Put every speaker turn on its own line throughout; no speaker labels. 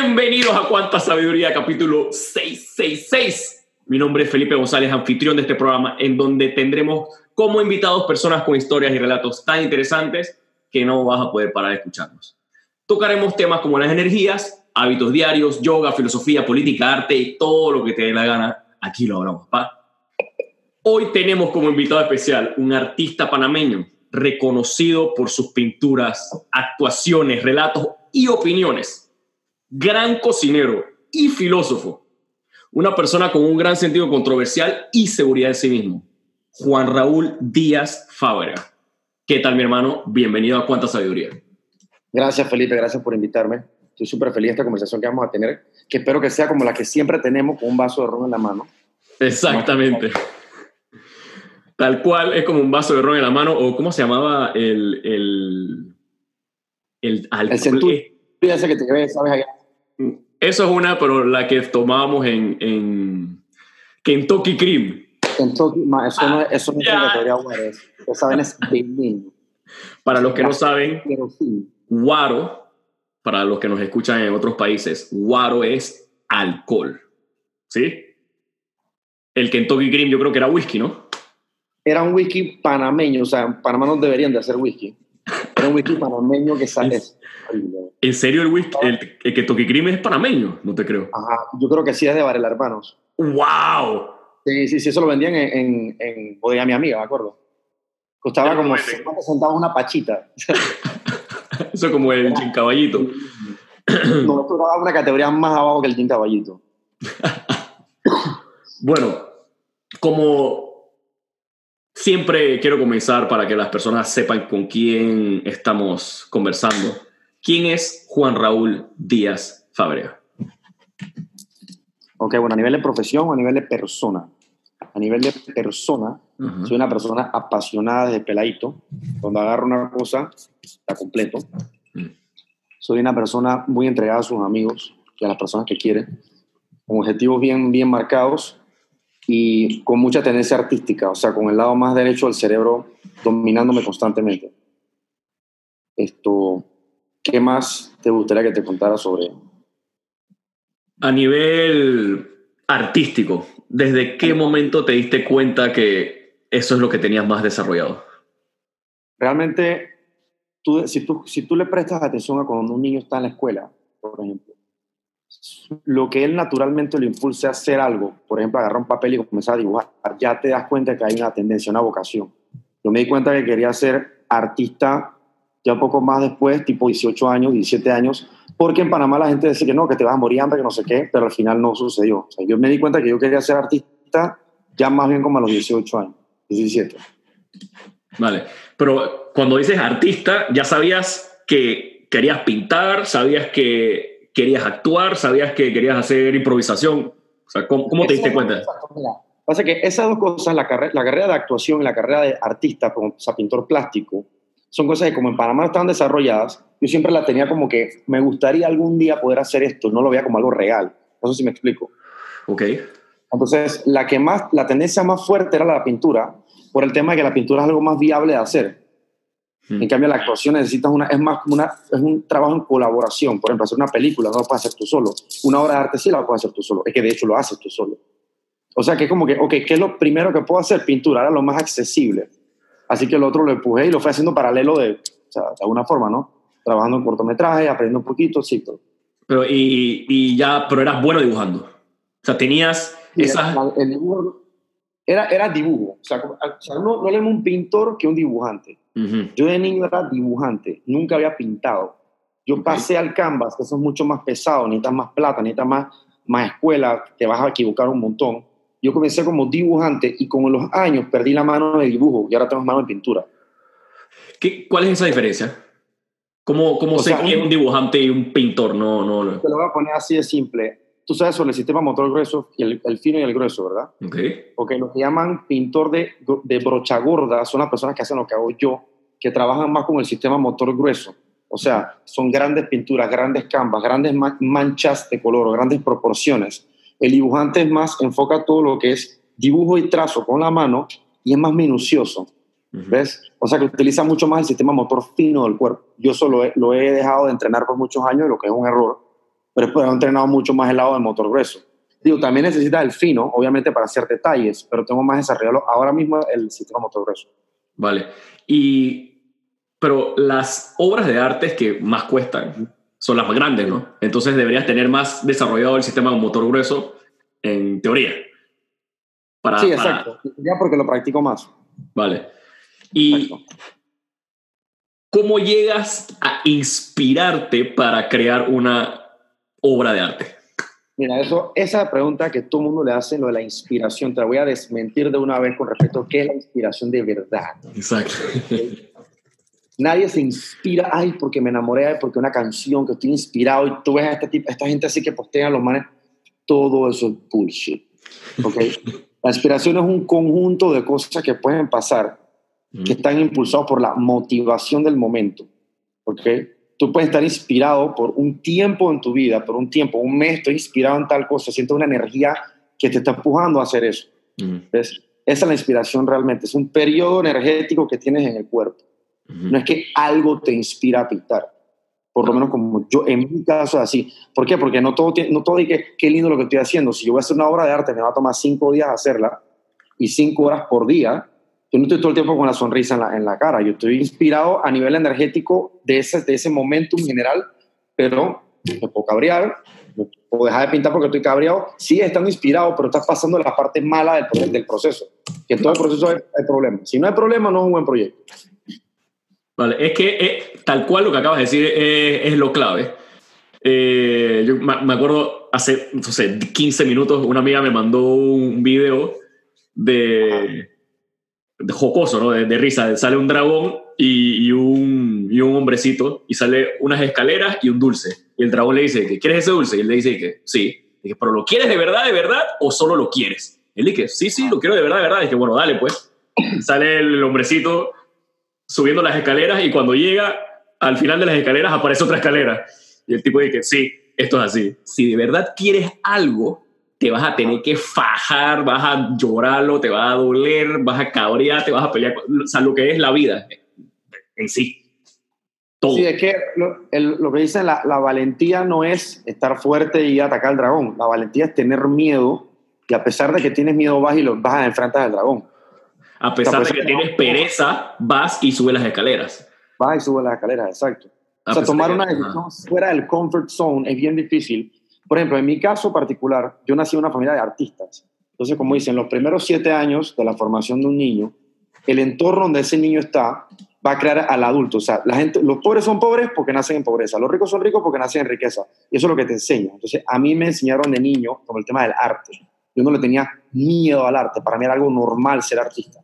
Bienvenidos a Cuánta Sabiduría, capítulo 666. Mi nombre es Felipe González, anfitrión de este programa, en donde tendremos como invitados personas con historias y relatos tan interesantes que no vas a poder parar de escucharnos. Tocaremos temas como las energías, hábitos diarios, yoga, filosofía, política, arte y todo lo que te dé la gana. Aquí lo hablamos, pa. Hoy tenemos como invitado especial un artista panameño reconocido por sus pinturas, actuaciones, relatos y opiniones. Gran cocinero y filósofo. Una persona con un gran sentido controversial y seguridad en sí mismo. Juan Raúl Díaz Fábrega. ¿Qué tal, mi hermano? Bienvenido a Cuánta Sabiduría.
Gracias, Felipe. Gracias por invitarme. Estoy súper feliz de esta conversación que vamos a tener, que espero que sea como la que siempre tenemos, con un vaso de ron en la mano.
Exactamente. Tal cual, es como un vaso de ron en la mano, o ¿cómo se llamaba el... el,
el, el centurión ese que te ves, ¿sabes? Allá.
Eso es una, pero la que tomábamos en, en Kentucky Cream.
Kentucky, ma, eso, no, eso no es eso saben es.
Para los que no saben, guaro, para los que nos escuchan en otros países, guaro es alcohol. ¿Sí? El Kentucky Cream yo creo que era whisky, ¿no?
Era un whisky panameño, o sea, en Panamá no deberían de hacer whisky. Era un whisky panameño que sale.
¿En serio el whisky, el, el Kentucky Cream es panameño? No te creo.
Ajá, yo creo que sí es de Varela Hermanos.
¡Wow!
Sí, sí, sí, eso lo vendían en, en, en Bodega Mi Amiga, me acuerdo. Costaba como 50 centavos una pachita.
eso como el Gin Caballito.
No, esto era una categoría más abajo que el Gin Caballito.
bueno, como siempre quiero comenzar para que las personas sepan con quién estamos conversando. ¿Quién es Juan Raúl Díaz Fábrega?
Ok, bueno, a nivel de profesión o a nivel de persona. A nivel de persona, uh -huh. soy una persona apasionada desde peladito. Cuando agarro una cosa, la completo. Uh -huh. Soy una persona muy entregada a sus amigos y a las personas que quiere, con objetivos bien, bien marcados y con mucha tendencia artística, o sea, con el lado más derecho del cerebro dominándome constantemente. Esto, ¿qué más te gustaría que te contara sobre?
A nivel artístico, ¿desde qué momento te diste cuenta que eso es lo que tenías más desarrollado?
Realmente, tú, si, tú, si tú le prestas atención a cuando un niño está en la escuela, por ejemplo, lo que él naturalmente lo impulsa a hacer algo, por ejemplo, agarrar un papel y comenzar a dibujar, ya te das cuenta que hay una tendencia, una vocación. Yo me di cuenta que quería ser artista ya un poco más después, tipo 18 años, 17 años, porque en Panamá la gente dice que no, que te vas a morir hambre, que no sé qué, pero al final no sucedió. O sea, yo me di cuenta que yo quería ser artista ya más bien como a los 18 años, 17.
Vale, pero cuando dices artista, ya sabías que querías pintar, sabías que querías actuar, sabías que querías hacer improvisación. O sea, ¿cómo, cómo te diste cuenta?
Pasa que esas dos cosas, la, carre la carrera de actuación y la carrera de artista, como o sea, pintor plástico, son cosas que como en Panamá estaban desarrolladas, yo siempre la tenía como que me gustaría algún día poder hacer esto, no lo veía como algo real. No sé si me explico.
Ok.
Entonces, la, que más, la tendencia más fuerte era la pintura, por el tema de que la pintura es algo más viable de hacer. Mm. En cambio, la actuación necesitas una, es más como una, es un trabajo en colaboración. Por ejemplo, hacer una película no lo puedes hacer tú solo. Una obra de arte sí la puedes hacer tú solo. Es que de hecho lo haces tú solo. O sea, que es como que, ok, ¿qué es lo primero que puedo hacer? Pintura, era lo más accesible. Así que el otro lo empujé y lo fui haciendo paralelo de, o sea, de alguna forma, ¿no? Trabajando en cortometraje, aprendiendo un poquito, sí. Todo.
Pero, y, y ya, pero eras bueno dibujando. O sea, tenías esas...
El, el dibujo era, era dibujo. O sea, o sea no, no era un pintor que un dibujante. Uh -huh. Yo de niño era dibujante, nunca había pintado. Yo okay. pasé al canvas, que eso es mucho más pesado, necesitas más plata, necesitas más, más escuela, te vas a equivocar un montón. Yo comencé como dibujante y con los años perdí la mano de dibujo y ahora tengo mano de pintura.
¿Qué, ¿Cuál es esa diferencia? ¿Cómo, cómo sé que un, un dibujante y un pintor? No, no, no.
Te lo voy a poner así de simple. Tú sabes sobre el sistema motor grueso, y el, el fino y el grueso, ¿verdad?
Ok.
Porque lo que llaman pintor de, de brocha gorda son las personas que hacen lo que hago yo, que trabajan más con el sistema motor grueso. O sea, son grandes pinturas, grandes canvas, grandes manchas de color, grandes proporciones. El dibujante es más, enfoca todo lo que es dibujo y trazo con la mano y es más minucioso. Uh -huh. ¿Ves? O sea, que utiliza mucho más el sistema motor fino del cuerpo. Yo solo he, lo he dejado de entrenar por muchos años, lo que es un error. pero después he entrenado mucho más el lado del motor grueso. Digo, también necesitas el fino, obviamente, para hacer detalles, pero tengo más desarrollado ahora mismo el sistema motor grueso.
Vale. Y, pero las obras de arte que más cuestan son las más grandes, ¿no? Entonces deberías tener más desarrollado el sistema motor grueso en teoría.
Para, sí, exacto. Ya porque lo practico más.
Vale. Y ¿cómo llegas a inspirarte para crear una obra de arte?
Mira, eso, esa pregunta que todo el mundo le hace, lo de la inspiración, te la voy a desmentir de una vez con respecto a qué es la inspiración de verdad.
Exacto.
Nadie se inspira, ay, porque me enamoré, porque una canción, que estoy inspirado, y tú ves a esta, esta gente así que postea los manes, todo eso es bullshit. ¿okay? la inspiración es un conjunto de cosas que pueden pasar, que están impulsados por la motivación del momento. ¿okay? Tú puedes estar inspirado por un tiempo en tu vida, por un tiempo, un mes, estoy inspirado en tal cosa, siento una energía que te está empujando a hacer eso. Esa es la inspiración realmente, es un periodo energético que tienes en el cuerpo. No es que algo te inspira a pintar. Por lo menos como yo, en mi caso es así. ¿Por qué? Porque no todo, no todo que qué lindo lo que estoy haciendo. Si yo voy a hacer una obra de arte, me va a tomar cinco días hacerla y cinco horas por día. Yo no estoy todo el tiempo con la sonrisa en la, en la cara. Yo estoy inspirado a nivel energético de ese, de ese momento en general, pero me puedo cabrear, o dejar de pintar porque estoy cabreado. Sí, estando inspirado, pero estás pasando la parte mala del, del proceso. Que en todo el proceso hay, hay problemas. Si no hay problema, no es un buen proyecto.
Vale, es que eh, tal cual lo que acabas de decir es, lo clave. Eh, yo me acuerdo hace, no sé, 15 minutos, una amiga me mandó un video de, de jocoso, ¿no? De, risa. Sale un dragón y, un, y, un, hombrecito y sale unas escaleras y un dulce. Y el dragón le dice, ¿quieres ese dulce? Y él le dice que sí. Dije, ¿pero lo quieres de verdad, de verdad o solo lo quieres? Y él dice, sí, sí, lo quiero de verdad, de verdad. Y dije, bueno, dale pues. Sale el hombrecito subiendo las escaleras y cuando llega al final de las escaleras aparece otra escalera. Y el tipo dice, sí, esto es así. Si de verdad quieres algo, te vas a tener que fajar, vas a llorarlo, te va a doler, vas a cabrear, te vas a pelear. O sea, lo que es la vida en sí.
Todo. Sí, es que lo, lo que dicen, la, la, valentía no es estar fuerte y atacar al dragón. La valentía es tener miedo y a pesar de que tienes miedo vas y lo, vas a enfrentar al dragón.
A pesar de que tienes pereza, vas y subes las escaleras.
Vas y subes las escaleras, exacto. o sea, tomar una decisión fuera del comfort zone es bien difícil. Por ejemplo, en mi caso particular, yo nací en una familia de artistas. Entonces, como dicen, los primeros siete años de la formación de un niño, el entorno donde ese niño está va a crear al adulto. O sea, la gente, los pobres son pobres porque nacen en pobreza, los ricos son ricos porque nacen en riqueza. Y eso es lo que te enseña. Entonces, a mí me enseñaron de niño con el tema del arte. Yo no le tenía miedo al arte. Para mí era algo normal ser artista.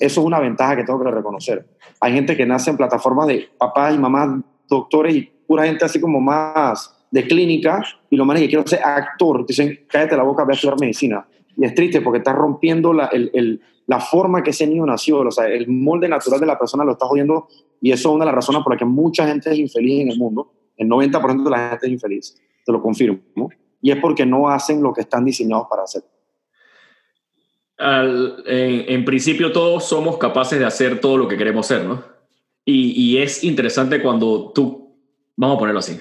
Eso es una ventaja que tengo que reconocer. Hay gente que nace en plataformas de papás y mamás, doctores y pura gente así como más de clínica y lo más que quiero ser actor. Dicen, cállate la boca, voy a estudiar medicina. Y es triste porque estás rompiendo la, la forma que ese niño nació, o sea, el molde natural de la persona lo estás jodiendo y eso es una de las razones por las que mucha gente es infeliz en el mundo. El 90% de la gente es infeliz, te lo confirmo. Y es porque no hacen lo que están diseñados para hacer
en, principio todos somos capaces de hacer todo lo que queremos ser, ¿no? Y, es interesante cuando tú, vamos a ponerlo así,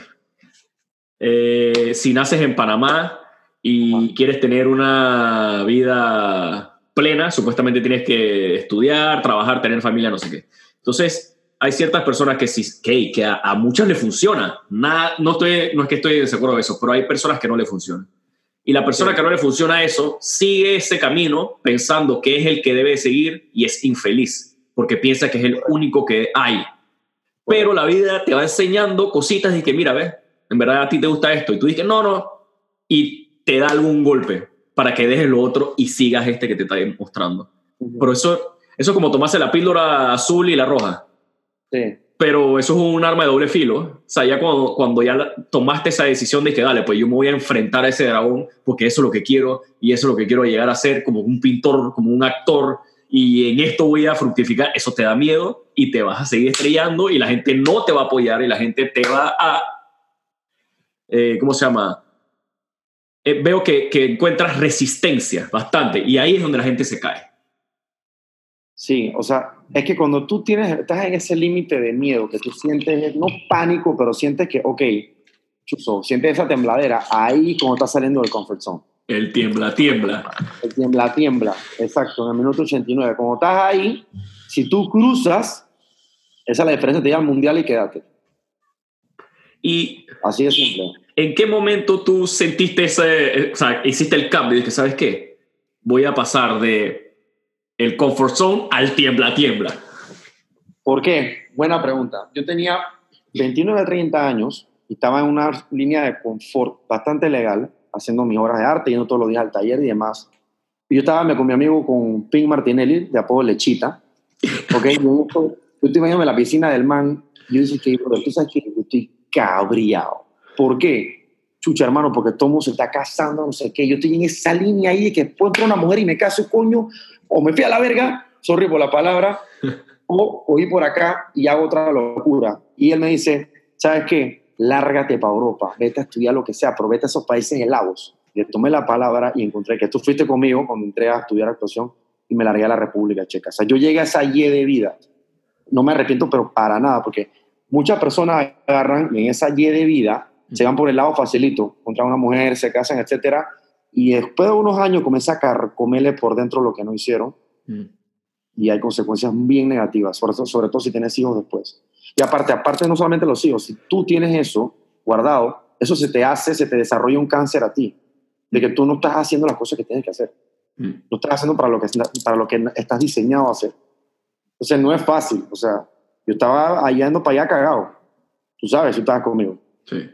eh, si naces en Panamá y quieres tener una vida plena, supuestamente tienes que estudiar, trabajar, tener familia, no sé qué. Entonces, hay ciertas personas que, sí, que, que a, a, muchas le funciona. Nada, no, estoy, no es que estoy de acuerdo de eso, pero hay personas que no le funcionan. Y la persona que no le funciona eso sigue ese camino pensando que es el que debe seguir y es infeliz porque piensa que es el único que hay. Pero la vida te va enseñando cositas y que, mira, ve, en verdad a ti te gusta esto. Y tú dices, no, no. Y te da algún golpe para que dejes lo otro y sigas este que te está mostrando. Pero eso, eso es como tomarse la píldora azul y la roja.
Sí
pero eso es un arma de doble filo. O sea, ya cuando, cuando ya tomaste esa decisión de que, dale, pues yo me voy a enfrentar a ese dragón porque eso es lo que quiero y eso es lo que quiero llegar a ser como un pintor, como un actor y en esto voy a fructificar, eso te da miedo y te vas a seguir estrellando y la gente no te va a apoyar y la gente te va a, eh, ¿cómo se llama? Eh, veo que, que encuentras resistencia bastante y ahí es donde la gente se cae.
Sí, o sea, es que cuando tú tienes, estás en ese límite de miedo, que tú sientes, no pánico, pero sientes que, ok, chuzo, sientes esa tembladera ahí como estás saliendo del comfort zone.
El tiembla, tiembla.
El tiembla, tiembla, exacto, en el minuto 89. Como estás ahí, si tú cruzas, esa es la diferencia, te lleva al mundial y quédate.
Y
Así de simple.
¿En qué momento tú sentiste ese, o sea, hiciste el cambio y que sabes qué? Voy a pasar de el comfort zone al tiembla, tiembla.
¿Por qué? Buena pregunta. Yo tenía 29 a 30 años y estaba en una línea de confort bastante legal, haciendo mis obras de arte, yendo todos los días al taller y demás. Y yo estaba con mi amigo con Pink Martinelli, de apodo Lechita. Ok, yo, yo te imagino en la piscina del man. Yo dije que, bro, tú sabes que yo estoy cabreado. ¿Por qué? Chucha, hermano, porque todo mundo se está casando, no sé qué. Yo estoy en esa línea ahí de que puedo entrar una mujer y me caso, coño, o me fui a la verga, sorry por la palabra, o, ir por acá y hago otra locura. Y él me dice, ¿sabes qué? Lárgate para Europa, vete a estudiar lo que sea, pero vete a esos países helados. Le tomé la palabra y encontré que tú fuiste conmigo cuando entré a estudiar actuación y me largué a la República Checa. O sea, yo llegué a esa Y de vida. No me arrepiento, pero para nada, porque muchas personas agarran y en esa Y de vida se van por el lado facilito, contra una mujer, se casan, etcétera, y después de unos años comienza a carcomerle por dentro lo que no hicieron
Mm.
y hay consecuencias bien negativas, sobre, todo- sobre todo si tienes hijos después. Y aparte, aparte no solamente los hijos, si tú tienes eso guardado, eso se te hace, se te desarrolla un cáncer a ti, de que tú no estás haciendo las cosas que tienes que hacer,
Mm.
no estás haciendo para lo que, para lo que estás diseñado a hacer. Entonces no es fácil, o sea, yo estaba allá ando para allá cagado, tú sabes, tú estabas conmigo.
Sí.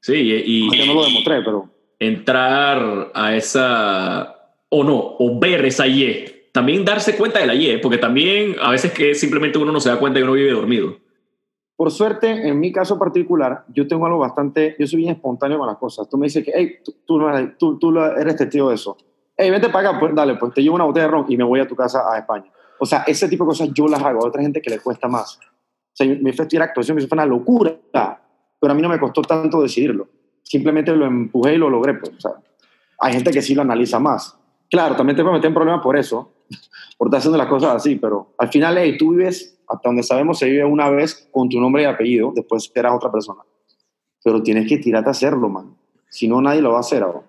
Sí, y, y
no lo demostré, pero
entrar a esa, o no, o ver esa Y. También darse cuenta de la Y, porque también a veces que simplemente uno no se da cuenta que uno vive dormido.
Por suerte, en mi caso particular, yo tengo algo bastante, yo soy bien espontáneo con las cosas. Tú me dices que, hey, tú, tú, tú, eres testigo de eso. Hey, vente para acá, pues dale, pues te llevo una botella de ron y me voy a tu casa a España. O sea, ese tipo de cosas yo las hago. A otra gente que le cuesta más. O sea, mi festival actuación, eso fue una locura, pero a mí no me costó tanto decidirlo. Simplemente lo empujé y lo logré, pues. Hay gente que sí lo analiza más. Claro, también te puedes meter en problemas por eso, por estar haciendo las cosas así, pero al final, hey, tú vives, hasta donde sabemos, se vive una vez con tu nombre y apellido, después eras otra persona. Pero tienes que tirarte a hacerlo, man. Si no, nadie lo va a hacer ahora.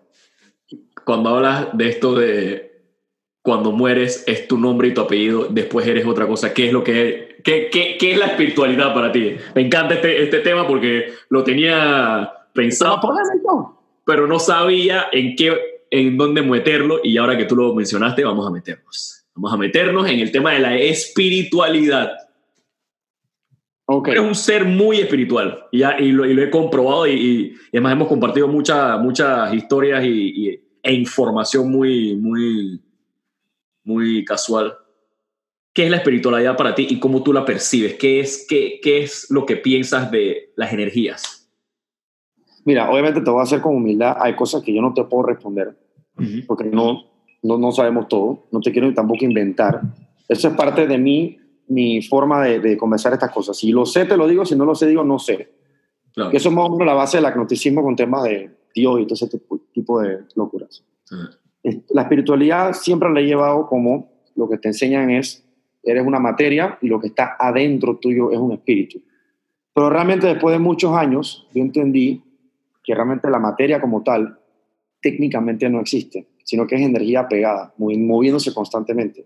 Cuando hablas de esto de cuando mueres es tu nombre y tu apellido, después eres otra cosa. ¿Qué es lo que qué, qué, qué es la espiritualidad para ti? Me encanta este, este tema porque lo tenía pensado, pero no sabía en qué, en dónde meterlo y ahora que tú lo mencionaste, vamos a meternos. Vamos a meternos en el tema de la espiritualidad.
Ok.
Eres un ser muy espiritual y, ya, y, lo, y lo he comprobado y, y- además hemos compartido muchas muchas historias y, y- e información muy, muy, muy casual. ¿Qué es la espiritualidad para ti y cómo tú la percibes? ¿Qué es, qué, qué es lo que piensas de las energías?
Mira, obviamente te voy a hacer con humildad. Hay cosas que yo no te puedo responder porque no, no, no sabemos todo. No te quiero tampoco inventar. Eso es parte de mí, mi forma de, de conversar estas cosas. Si lo sé, te lo digo. Si no lo sé, digo, no sé.
Claro.
Eso es más o menos la base del agnosticismo con temas de Dios y todo ese tipo- de locuras.
Ajá.
Es- La espiritualidad siempre la he llevado como lo que te enseñan es, eres una materia y lo que está adentro tuyo es un espíritu. Pero realmente después de muchos años, yo entendí que realmente la materia como tal técnicamente no existe, sino que es energía pegada, movi- moviéndose constantemente.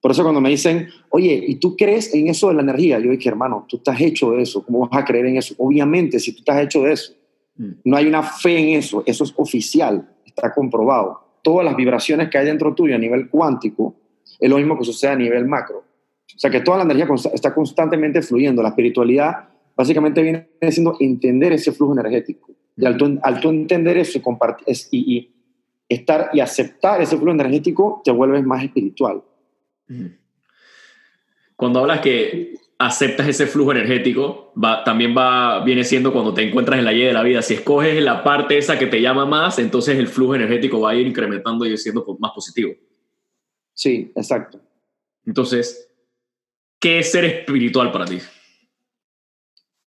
Por eso cuando me dicen, oye, ¿y tú crees en eso de la energía? Yo dije, hermano, tú estás hecho de eso, ¿cómo vas a creer en eso? Obviamente, si tú estás hecho de eso,
Mm.
no hay una fe en eso, eso es oficial, está comprobado. Todas las vibraciones que hay dentro tuyo a nivel cuántico es lo mismo que sucede a nivel macro. O sea que toda la energía está constantemente fluyendo. La espiritualidad básicamente viene siendo entender ese flujo energético. Y al tú, al tú entender eso y, es- y, y estar y aceptar ese flujo energético, te vuelves más espiritual.
Cuando hablas que aceptas ese flujo energético, va, también va, viene siendo cuando te encuentras en la Y de la vida. Si escoges la parte esa que te llama más, entonces el flujo energético va a ir incrementando y siendo más positivo.
Sí, exacto.
Entonces, ¿qué es ser espiritual para ti?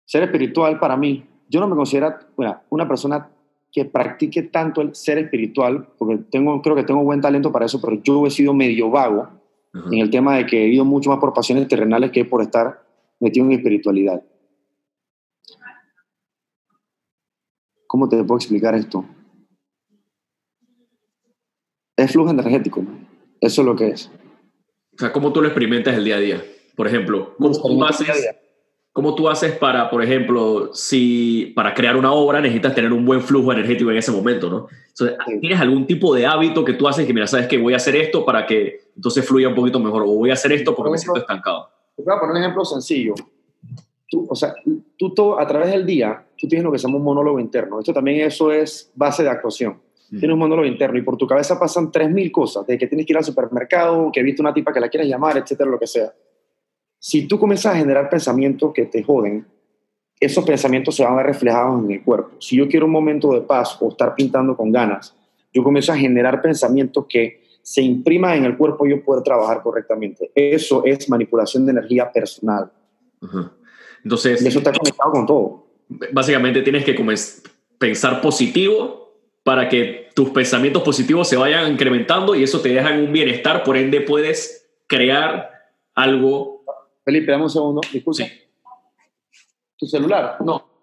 Ser espiritual para mí, yo no me considero bueno, una persona que practique tanto el ser espiritual, porque tengo, creo que tengo buen talento para eso, pero yo he sido medio vago en el tema de que he ido mucho más por pasiones terrenales que por estar metido en espiritualidad. ¿cómo te puedo explicar esto? Es flujo energético. Eso es lo que es.
O sea, ¿cómo tú lo experimentas el día a día? Por ejemplo, ¿cómo tú haces, ¿cómo tú haces para, por ejemplo, si para crear una obra necesitas tener un buen flujo energético en ese momento, ¿no? Entonces, ¿tienes algún tipo de hábito que tú haces que, mira, sabes que voy a hacer esto para que entonces fluya un poquito mejor o voy a hacer esto porque me siento estancado?
Te voy a poner un ejemplo sencillo. Tú, o sea, tú todo, a través del día, tú tienes lo que se llama un monólogo interno. Esto también eso es base de actuación. Tienes un monólogo interno y por tu cabeza pasan 3.000 cosas, de que tienes que ir al supermercado, que viste una tipa que la quieres llamar, etcétera, lo que sea. Si tú comienzas a generar pensamientos que te joden, esos pensamientos se van a ver reflejados en el cuerpo. Si yo quiero un momento de paz o estar pintando con ganas, yo comienzo a generar pensamientos que se impriman en el cuerpo y yo poder trabajar correctamente. Eso es manipulación de energía personal.
Entonces,
y eso está conectado con todo.
Básicamente tienes que pensar positivo para que tus pensamientos positivos se vayan incrementando y eso te deja en un bienestar, por ende puedes crear algo.
Felipe, dame un segundo, disculpe. Sí. ¿Tu celular? No.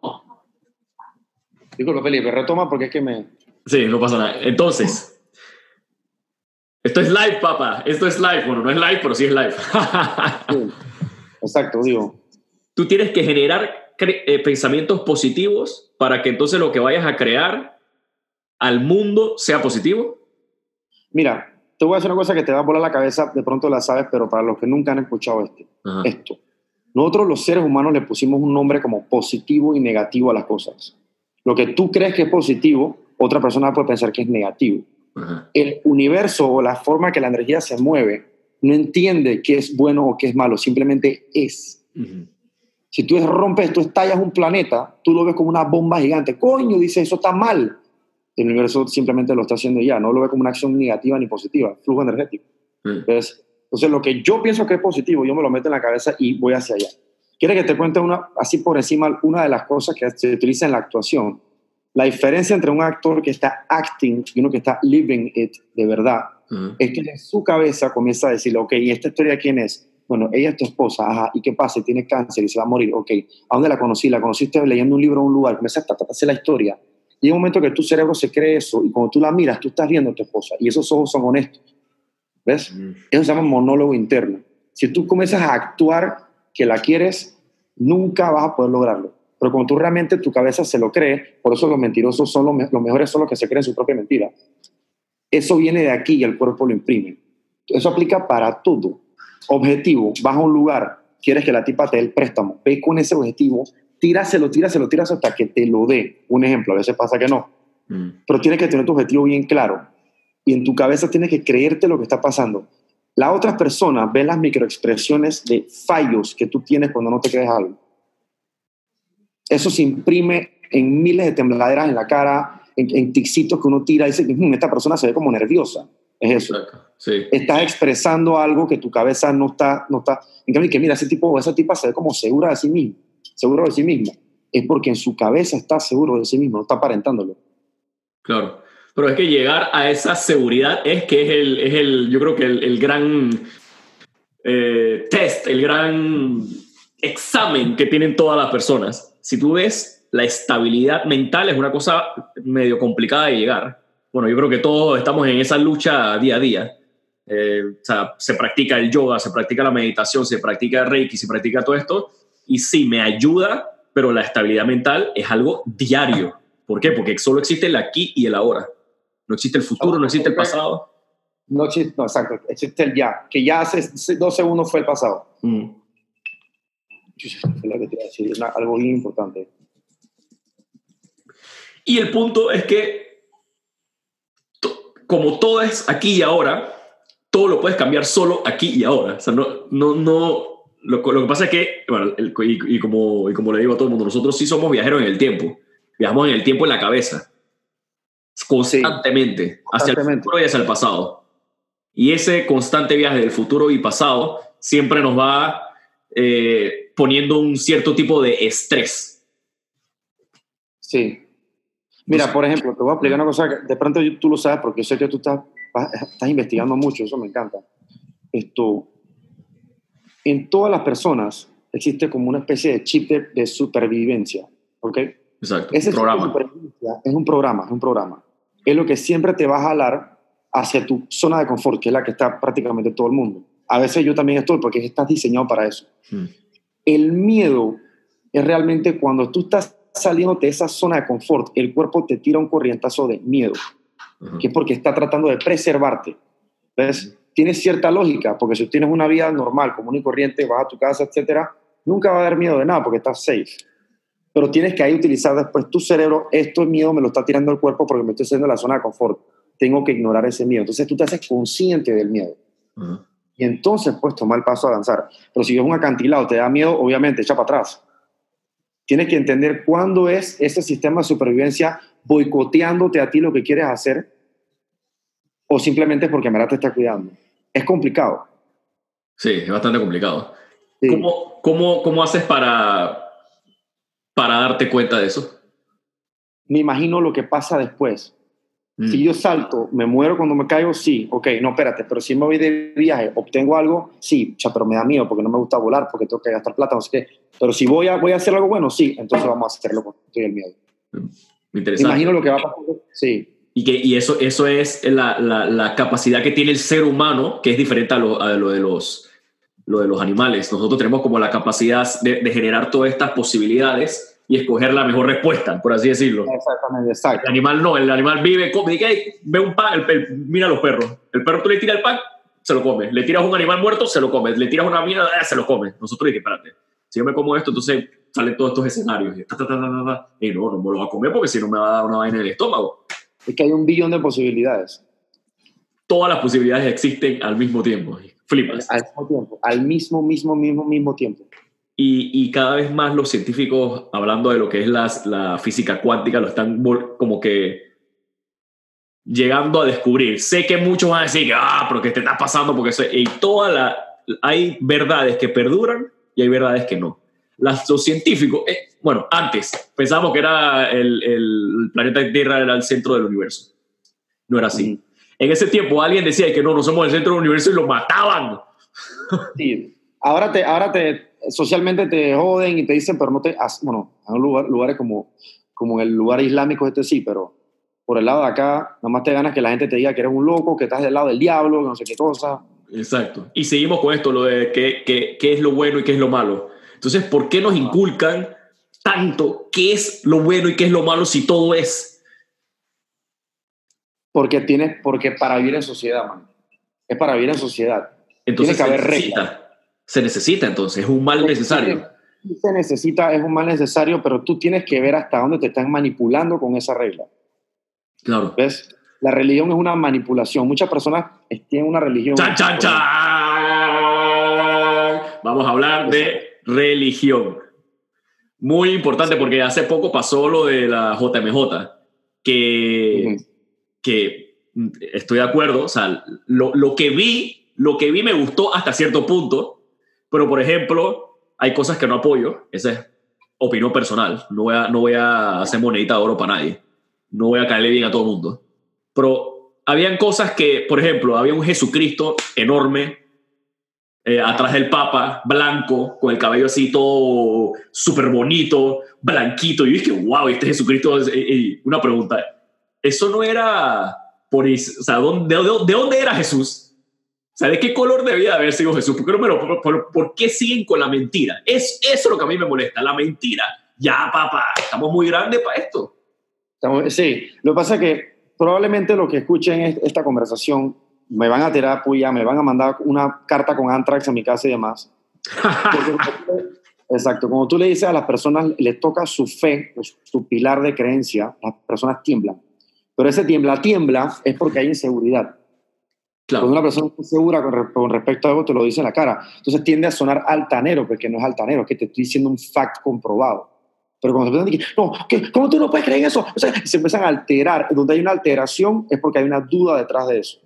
Disculpe, Felipe, retoma porque es que me...
Sí, no pasa nada. Entonces, esto es live, papá. Esto es live. Bueno, no es live, pero sí es live.
Exacto, digo.
Tú tienes que generar eh, pensamientos positivos para que entonces lo que vayas a crear al mundo sea positivo?
Mira, te voy a decir una cosa que te va a volar la cabeza, de pronto la sabes, pero para los que nunca han escuchado este, esto. Nosotros los seres humanos le pusimos un nombre como positivo y negativo a las cosas. Lo que tú crees que es positivo, otra persona puede pensar que es negativo. El universo o la forma que la energía se mueve no entiende qué es bueno o qué es malo, simplemente es. Si tú rompes, tú estallas un planeta, tú lo ves como una bomba gigante. Coño, dice, eso está mal el universo simplemente lo está haciendo ya, no lo ve como una acción negativa ni positiva, flujo energético. Mm. Entonces, entonces, lo que yo pienso que es positivo, yo me lo meto en la cabeza y voy hacia allá. Quiere que te cuente una, así por encima una de las cosas que se utiliza en la actuación. La diferencia entre un actor que está acting y uno que está living it de verdad mm. es que en su cabeza comienza a decirle, ok, ¿y esta historia quién es? Bueno, ella es tu esposa, ajá, ¿y qué pasa? Tiene cáncer y se va a morir, ok. ¿A dónde la conocí? La conociste leyendo un libro en un lugar, comienza a hacer la historia y hay un momento que tu cerebro se cree eso y cuando tú la miras, tú estás viendo a tu esposa y esos ojos son honestos. ¿Ves? Mm. Eso se llama monólogo interno. Si tú comienzas a actuar que la quieres, nunca vas a poder lograrlo. Pero cuando tú realmente tu cabeza se lo cree, por eso los mentirosos son los, los mejores, son los que se creen su propia mentira. Eso viene de aquí y el cuerpo lo imprime. Eso aplica para todo. Objetivo, vas a un lugar, quieres que la tipa te dé el préstamo, ve con ese objetivo, tíraselo, tíraselo, tíraselo hasta que te lo dé. Un ejemplo, a veces pasa que no. Mm. Pero tienes que tener tu objetivo bien claro. Y en tu cabeza tienes que creerte lo que está pasando. La otra persona ve las microexpresiones de fallos que tú tienes cuando no te crees algo. Eso se imprime en miles de tembladeras en la cara, en, en tixitos que uno tira y dice, mm, esta persona se ve como nerviosa. Es eso. Sí. Estás expresando algo que tu cabeza no está, no está. En cambio, que mira, ese tipo o esa tipa se ve como segura de sí mismo seguro de sí mismo, es porque en su cabeza está seguro de sí mismo, no está aparentándolo.
Claro. Pero es que llegar a esa seguridad es que es el, es el yo creo que el, gran eh, test, el gran examen que tienen todas las personas. Si tú ves, la estabilidad mental es una cosa medio complicada de llegar. Bueno, yo creo que todos estamos en esa lucha día a día. Eh, o sea, se practica el yoga, se practica la meditación, se practica el reiki, se practica todo esto, y sí, me ayuda, pero la estabilidad mental es algo diario. ¿Por qué? Porque solo existe el aquí y el ahora. No existe el futuro, no existe el pasado.
No existe, no, exacto, existe el ya, que ya hace dos segundos fue el pasado. Mm. lo que te decir, es algo bien importante.
Y el punto es que, como todo es aquí y ahora, todo lo puedes cambiar solo aquí y ahora. O sea, no, no, no, lo, que pasa es que, bueno, y, como, y como le digo a todo el mundo, nosotros sí somos viajeros en el tiempo. Viajamos en el tiempo en la cabeza. Constantemente. Hacia el futuro y hacia el pasado. Y ese constante viaje del futuro y pasado siempre nos va eh, poniendo un cierto tipo de estrés.
Sí. Mira, por ejemplo, te voy a explicar una cosa que de pronto tú lo sabes porque yo sé que tú estás, estás investigando mucho, eso me encanta. Esto, en todas las personas existe como una especie de chip de, supervivencia, ¿ok?
Exacto.
Ese
un programa.
Es un programa, es un programa. Es lo que siempre te va a jalar hacia tu zona de confort, que es la que está prácticamente todo el mundo. A veces yo también estoy, porque estás diseñado para eso.
Mm.
El miedo es realmente cuando tú estás saliendo de esa zona de confort, el cuerpo te tira un corrientazo de miedo,
Ajá.
que es porque está tratando de preservarte. ¿Ves? Tiene cierta lógica, porque si tienes una vida normal, común y corriente, vas a tu casa, etcétera, nunca va a haber miedo de nada porque estás safe. Pero tienes que ahí utilizar después tu cerebro, esto miedo me lo está tirando el cuerpo porque me estoy haciendo la zona de confort. Tengo que ignorar ese miedo. Entonces tú te haces consciente del miedo.
Ajá.
Y entonces puedes tomar el paso a avanzar. Pero si es un acantilado, te da miedo, obviamente, echa para atrás. Tienes que entender cuándo es ese sistema de supervivencia boicoteándote a ti lo que quieres hacer o simplemente porque verdad te está cuidando. Es complicado.
Sí, es bastante complicado.
Sí.
¿Cómo, cómo, cómo haces para, para darte cuenta de eso?
Me imagino lo que pasa después.
Mm.
Si yo salto, me muero cuando me caigo, sí, ok, no, espérate, pero si me voy de viaje, obtengo algo, sí, cha, pero me da miedo porque no me gusta volar, porque tengo que gastar plata, no sé qué. Pero si voy a, voy a hacer algo bueno, sí, entonces vamos a hacerlo con el miedo. Me
Interesante.
imagino lo que va a pasar. Sí,
Y, que, y eso, eso es la, la, la capacidad que tiene el ser humano, que es diferente a lo, a lo de los, lo de los animales. Nosotros tenemos como la capacidad de, de generar todas estas posibilidades y escoger la mejor respuesta, por así decirlo.
exactamente,
El
exacto.
animal no, el animal vive, come, dice, "Ey, ve un pan, el, el- mira los perros. El perro tú le tiras el pan, se lo come. Le tiras un animal muerto, se lo come. Le tiras una mierda, ah, se lo come. Nosotros dije, espérate, si yo me como esto, entonces salen todos estos escenarios. Y, ta, ta, ta. Y no, no me lo va a comer porque si no me va a dar una vaina en el estómago.
Es que hay un billón de posibilidades
Todas las posibilidades existen al mismo tiempo. Flipas.
al mismo tiempo, al mismo, mismo, mismo, mismo tiempo.
Y, y cada vez más los científicos, hablando de lo que es las- la física cuántica, lo están como que llegando a descubrir. Sé que muchos van a decir que, ah, pero que te está pasando porque eso, y toda la, hay verdades que perduran y hay verdades que no. Las, los científicos, eh, bueno, antes pensábamos que era el, el planeta Tierra era el centro del universo. No era así. En ese tiempo alguien decía que no, no somos el centro del universo y lo mataban.
Sí. Ahora, te, ahora te, socialmente te joden y te dicen, pero no te, bueno, en lugar, lugares como, como el lugar islámico este sí, pero por el lado de acá, nada más te ganas que la gente te diga que eres un loco, que estás del lado del diablo, que no sé qué cosa.
Exacto. Y seguimos con esto, lo de qué, qué, qué es lo bueno y qué es lo malo. Entonces, ¿por qué nos inculcan tanto qué es lo bueno y qué es lo malo si todo es?
Porque tienes, porque para vivir en sociedad, man. Es para vivir en sociedad.
Entonces
Tiene que haber
necesita. Se necesita entonces, es un mal necesario.
Se necesita, es un mal necesario, pero tú tienes que ver hasta dónde te están manipulando con esa regla.
Claro.
¿Ves? La religión es una manipulación. Muchas personas tienen una religión.
¡Chan, chan, chan! Vamos a hablar de religión. Muy importante porque hace poco pasó lo de la JMJ, que, que estoy de acuerdo, o sea, lo, lo que vi, lo que vi me gustó hasta cierto punto, pero por ejemplo, hay cosas que no apoyo, esa es opinión personal, no voy a, no voy a hacer monedita de oro para nadie, no voy a caerle bien a todo el mundo, pero habían cosas que, por ejemplo, había un Jesucristo enorme eh, atrás del Papa, blanco, con el cabello así todo súper bonito, blanquito. Y yo dije, wow, este Jesucristo. es- eh, eh, una pregunta: ¿eso no era por. O sea, ¿dónde, de, de- de dónde era Jesús? O ¿de qué color debía haber sido Jesús? ¿Por qué, por, por- por qué siguen con la mentira? Es eso es lo que a mí me molesta, la mentira. Ya, papá, estamos muy grandes para esto.
Sí, lo que pasa es que probablemente lo que escuchen es- esta conversación me van a tirar puya, me van a mandar una carta con Antrax a mi casa y demás. Porque cuando Exacto, cuando tú le dices a las personas, les toca su fe, o su pilar de creencia, las personas tiemblan. Pero ese tiembla, tiembla es porque hay inseguridad. Cuando
Claro,
una persona está segura con, con respecto a algo, te lo dice en la cara. Entonces tiende a sonar altanero, porque no es altanero, es que te estoy diciendo un fact comprobado. Pero cuando te dicen, no, ¿qué? ¿cómo tú no puedes creer en eso? O sea, se empiezan a alterar. Donde hay una alteración es porque hay una duda detrás de eso.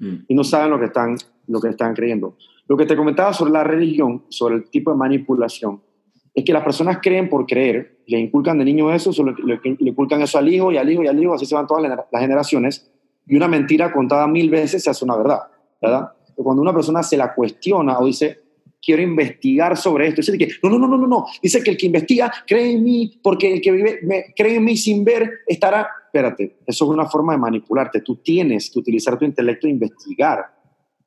Mm,
Y no saben lo que están, lo que están creyendo. Lo que te comentaba sobre la religión, sobre el tipo de manipulación, es que las personas creen por creer, le inculcan de niño eso, solo le, le inculcan eso al hijo y al hijo y al hijo, así se van todas las generaciones, y una mentira contada mil veces se hace una verdad, ¿verdad? Cuando una persona se la cuestiona o dice, quiero investigar sobre esto. Dice que, no, no, no, no, no, Dice que el que investiga cree en mí, porque el que vive, me, cree en mí sin ver estará. Espérate, eso es una forma de manipularte. Tú tienes que utilizar tu intelecto e investigar.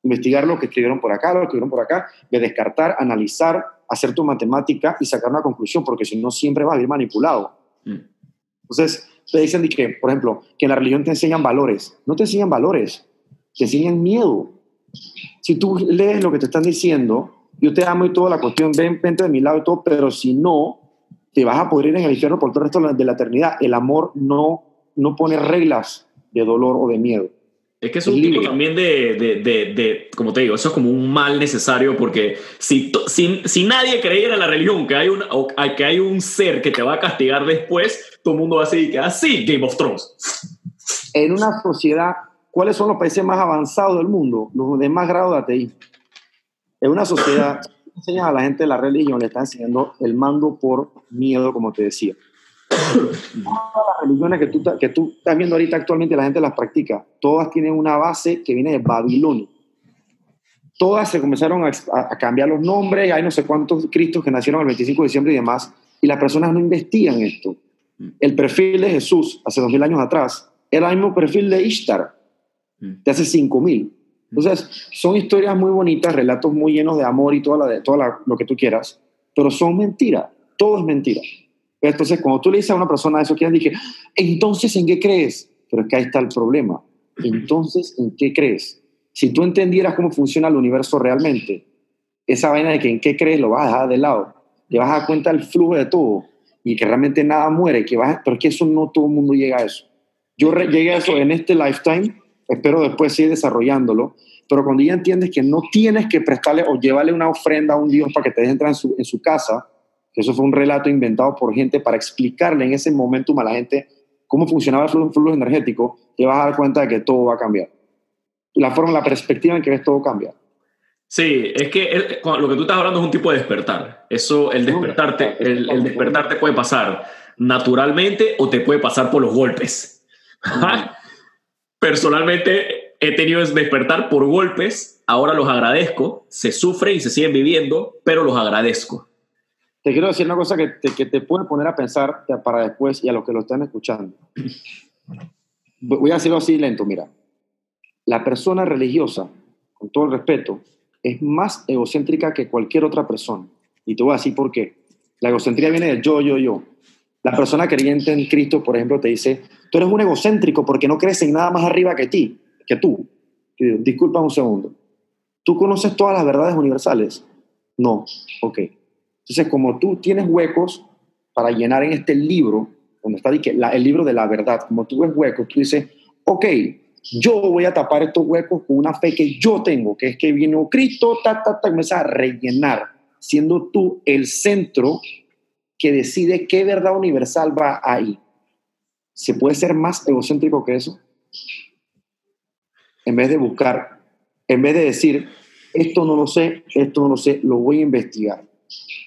Investigar lo que escribieron por acá, lo que escribieron por acá, de descartar, analizar, hacer tu matemática y sacar una conclusión, porque si no, siempre vas a ir manipulado. Mm. Entonces, te dicen que, por ejemplo, que en la religión te enseñan valores. No te enseñan valores, te enseñan miedo. Si tú lees lo que te están diciendo, yo te amo y toda la cuestión, ven, vente de mi lado y todo, pero si no, te vas a poder ir en el infierno por todo el resto de la eternidad. El amor no, no pone reglas de dolor o de miedo.
Es que es un tipo también de, de, de, como te digo, eso es como un mal necesario porque si, si, si nadie creyera en la religión que hay, un, que hay un ser que te va a castigar después, todo el mundo va a decir que así, Game of Thrones.
En una sociedad, ¿cuáles son los países más avanzados del mundo? Los de más grado de ateísmo. En una sociedad, enseñas a la gente de la religión, le está enseñando el mando por miedo, como te decía. Todas las religiones que tú, que tú estás viendo ahorita actualmente, la gente las practica. Todas tienen una base que viene de Babilonia. Todas se comenzaron a, cambiar los nombres. Hay no sé cuántos cristos que nacieron el 25 de diciembre y demás. Y las personas no investigan esto. El perfil de Jesús hace 2000 años atrás era el mismo perfil de Ishtar de hace 5000. Entonces, son historias muy bonitas, relatos muy llenos de amor y toda, la, toda lo que tú quieras, pero son mentiras. Todo es mentira. Entonces, cuando tú le dices a una persona eso, que dije, entonces, ¿en qué crees? Pero es que ahí está el problema. Entonces, ¿en qué crees? Si tú entendieras cómo funciona el universo realmente, esa vaina de que en qué crees lo vas a dejar de lado. Te vas a dar cuenta del flujo de todo y que realmente nada muere, que vas, pero es que eso no todo el mundo llega a eso. Yo llegué a eso en este lifetime, espero después seguir desarrollándolo, pero cuando ya entiendes que no tienes que prestarle o llevarle una ofrenda a un Dios para que te deje entrar en su, casa, eso fue un relato inventado por gente para explicarle en ese momento a la gente cómo funcionaba el flujo, energético, te vas a dar cuenta de que todo va a cambiar. La forma, la perspectiva en que ves todo cambia.
Sí, es que lo que tú estás hablando es un tipo de despertar. Eso, el despertarte, el, el despertarte puede pasar naturalmente o te puede pasar por los golpes. Personalmente he tenido despertar por golpes, ahora los agradezco, se sufre y se siguen viviendo, pero los agradezco
te quiero decir una cosa que te, que te puede poner a pensar para después y a los que lo están escuchando. Voy a hacerlo así lento, mira. La persona religiosa, con todo el respeto, es más egocéntrica que cualquier otra persona. Y te voy a decir por qué. La egocentría viene del yo, yo, yo. La persona creyente en Cristo, por ejemplo, te dice, tú eres un egocéntrico porque no crees en nada más arriba que ti, que tú. Disculpa un segundo. ¿Tú conoces todas las verdades universales? No. Ok. Entonces, como tú tienes huecos para llenar en este libro, donde está el libro de la verdad, como tú ves huecos, tú dices, ok, yo voy a tapar estos huecos con una fe que yo tengo, que es que viene Cristo, ta, ta, ta, y comienzas a rellenar, siendo tú el centro que decide qué verdad universal va ahí. ¿Se puede ser más egocéntrico que eso? En vez de buscar, en vez de decir, esto no lo sé, esto no lo sé, lo voy a investigar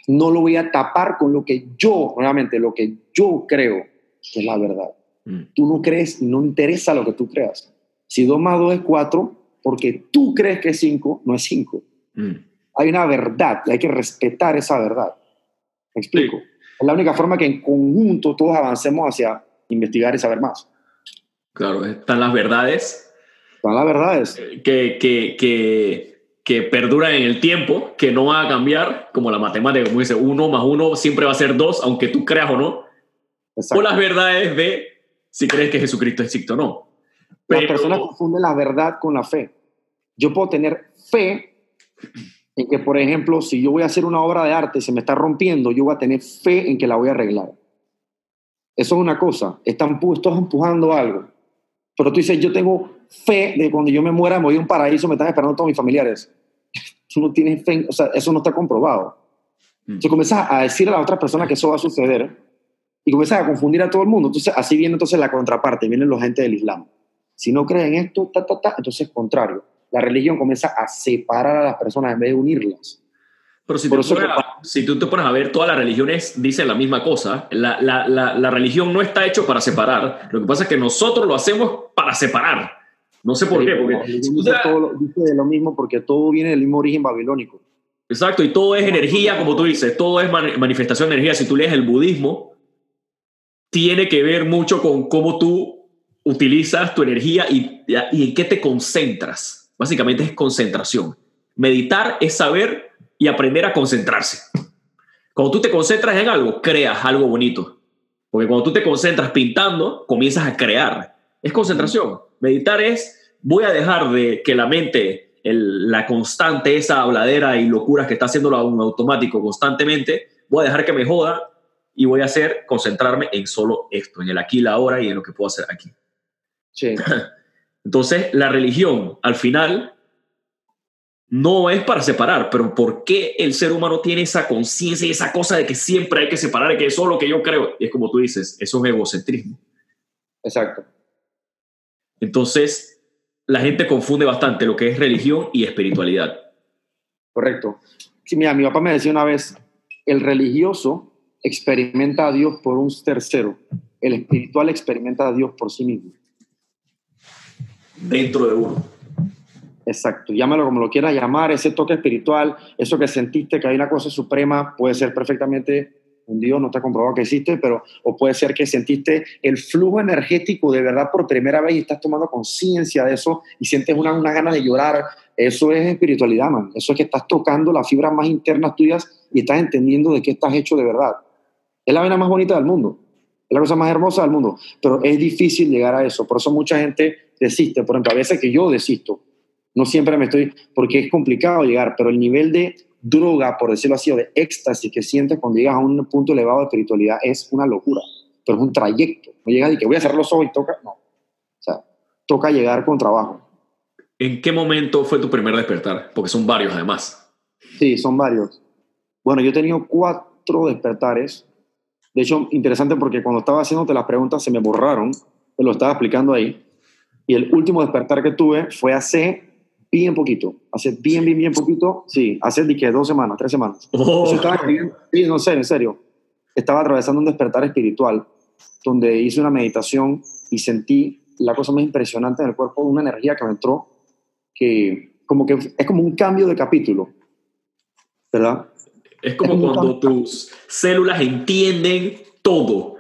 no lo voy a tapar con lo que yo, realmente, lo que yo creo que es la verdad. Mm. Tú no crees, no interesa lo que tú creas. Si 2 más 2 es 4, porque tú crees que es 5, no es 5. Mm. Hay una verdad y hay que respetar esa verdad. ¿Me explico? Es la única forma que en conjunto todos avancemos hacia investigar y saber más.
Claro, están las verdades.
Están las verdades.
Que, que, que que perduran en el tiempo, que no van a cambiar, como la matemática, como dice, uno más uno siempre va a ser dos, aunque tú creas o no. O las verdades de si crees que Jesucristo existe o no.
Pero, las personas confunden la verdad con la fe. Yo puedo tener fe en que, por ejemplo, si yo voy a hacer una obra de arte y se me está rompiendo, yo voy a tener fe en que la voy a arreglar. Eso es una cosa. Están, estás empujando algo. Pero tú dices, yo tengo fe de cuando yo me muera, me voy a un paraíso, me están esperando todos mis familiares. Tú no tienes fe, o sea, eso no está comprobado. Mm. Entonces comienzas a decir a la otra persona que eso va a suceder y comienzas a confundir a todo el mundo. Entonces así viene entonces la contraparte, vienen los gente del Islam. Si no creen esto, ta, ta, ta, entonces contrario. La religión comienza a separar a las personas en vez de unirlas.
Pero si, si, tú te pones a ver, todas las religiones dicen la misma cosa. La, la, la, la, religión no está hecho para separar. Lo que pasa es que nosotros lo hacemos para separar. No sé por qué. Porque
todo lo, dice lo mismo porque todo viene del mismo origen babilónico.
Exacto, y todo es energía, como tú dices, todo es manifestación de energía. Si tú lees el budismo, tiene que ver mucho con cómo tú utilizas tu energía y, y en qué te concentras. Básicamente es concentración. Meditar es saber y aprender a concentrarse. Cuando tú te concentras en algo, creas algo bonito. Porque cuando tú te concentras pintando, comienzas a crear. Es concentración. Meditar es, voy a dejar de que la mente, la constante, esa habladera y locuras que está haciéndolo un automático constantemente, voy a dejar que me joda y voy a hacer concentrarme en solo esto, en el aquí, la ahora y en lo que puedo hacer aquí.
Sí.
Entonces, la religión, al final, no es para separar, pero ¿por qué el ser humano tiene esa conciencia y esa cosa de que siempre hay que separar y que eso es lo que yo creo? Y es como tú dices, eso es egocentrismo.
Exacto.
Entonces, la gente confunde bastante lo que es religión y espiritualidad.
Correcto. Sí, mira, mi papá me decía una vez, el religioso experimenta a Dios por un tercero, el espiritual experimenta a Dios por sí mismo.
Dentro de uno.
Exacto, llámalo como lo quieras llamar, ese toque espiritual, eso que sentiste que hay una cosa suprema, puede ser perfectamente un Dios, no está comprobado que existe, pero o puede ser que sentiste el flujo energético de verdad por primera vez y estás tomando conciencia de eso y sientes una, una gana de llorar. Eso es espiritualidad, man. Eso es que estás tocando las fibras más internas tuyas y estás entendiendo de qué estás hecho de verdad. Es la vena más bonita del mundo, es la cosa más hermosa del mundo, pero es difícil llegar a eso. Por eso mucha gente desiste. Por ejemplo, a veces que yo desisto no siempre me estoy, porque es complicado llegar, pero el nivel de droga, por decirlo así, o de éxtasis que sientes cuando llegas a un punto elevado de espiritualidad es una locura, pero es un trayecto. No llegas y que voy a cerrar los ojos y toca, no. O sea, toca llegar con trabajo.
¿En qué momento fue tu primer despertar? Porque son varios además.
Sí, son varios. Bueno, yo he tenido cuatro despertares. De hecho, interesante porque cuando estaba haciéndote las preguntas se me borraron, te lo estaba explicando ahí. Y el último despertar que tuve fue hace bien poquito, hace bien, bien, bien poquito, sí, hace que dos semanas, tres semanas.
Oh.
Estaba, sí, no sé, en serio, estaba atravesando un despertar espiritual donde hice una meditación y sentí la cosa más impresionante en el cuerpo, una energía que me entró, que como que es como un cambio de capítulo, ¿verdad?
Es como, cuando tus células entienden todo,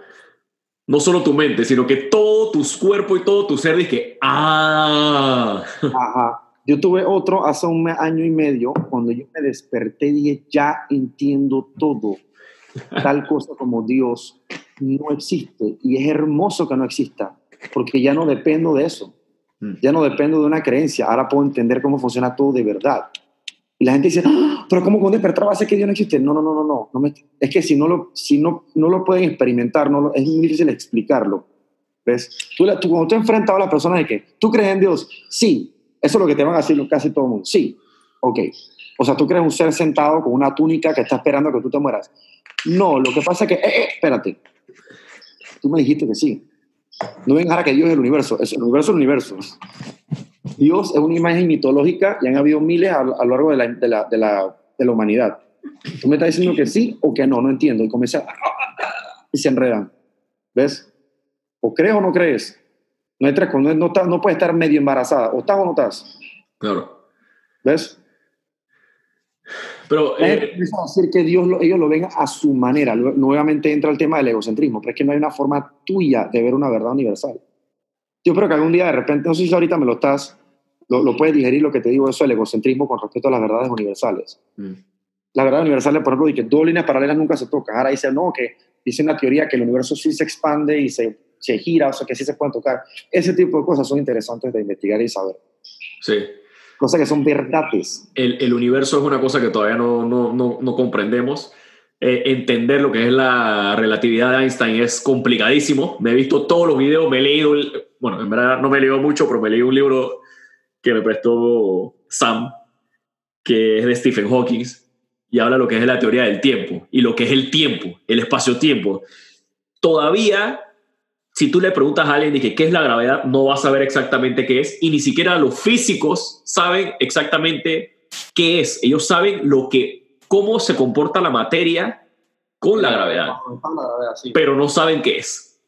no solo tu mente, sino que todo tu cuerpo y todo tu ser dice, ah.
Ajá. Yo tuve otro hace un año y medio, cuando yo me desperté y dije, ya entiendo todo. Tal cosa como Dios no existe. Y es hermoso que no exista, porque ya no dependo de eso. Mm. Ya no dependo de una creencia. Ahora puedo entender cómo funciona todo de verdad. Y la gente dice, ¡Ah! pero ¿cómo con despertar va a ser que Dios no existe? No, no, no, no, no. no es que si no lo, si no, no lo pueden experimentar, no es muy difícil explicarlo. ¿Ves? Tú, tú, cuando tú enfrentas a la persona de que tú crees en Dios, sí, eso es lo que te van a decir casi todo el mundo. Sí, ok. O sea, tú crees un ser sentado con una túnica que está esperando que tú te mueras. No, lo que pasa es que, eh, eh, espérate. Tú me dijiste que sí. No vengas a que Dios es el universo. Es el universo el universo. Dios es una imagen mitológica y han habido miles a, lo largo de la, de, la, de, la, de la, humanidad. Tú me estás diciendo que sí o que no, no entiendo. Y comienza y se enredan. ¿Ves? O crees o no crees. No, hay tres, no, no, no puedes estar medio embarazada. O estás o no estás.
Claro.
¿Ves?
Pero.
Eh, a decir que Dios ellos lo ven a su manera. Nuevamente entra el tema del egocentrismo, pero es que no hay una forma tuya de ver una verdad universal. Yo creo que algún día de repente, no sé si ahorita me lo estás, lo, puedes digerir lo que te digo, eso del egocentrismo con respecto a las verdades universales. Mm. Las verdades universales, por ejemplo, y que dos líneas paralelas nunca se tocan. Ahora dice, no, que dice una teoría que el universo sí se expande y se se gira, o sea, que sí se pueden tocar. Ese tipo de cosas son interesantes de investigar y saber.
Sí.
Cosas que son verdades.
El, el universo es una cosa que todavía no, no, no, no comprendemos. Eh, entender lo que es la relatividad de Einstein es complicadísimo. Me he visto todos los videos, me he leído, bueno, en verdad no me he leído mucho, pero me leí un libro que me prestó Sam, que es de Stephen Hawking, y habla lo que es la teoría del tiempo y lo que es el tiempo, el espacio-tiempo. Todavía si tú le preguntas a alguien de qué es la gravedad, no va a saber exactamente qué es y ni siquiera los físicos saben exactamente qué es. Ellos saben lo que, cómo se comporta la materia con la gravedad, pero no saben qué es.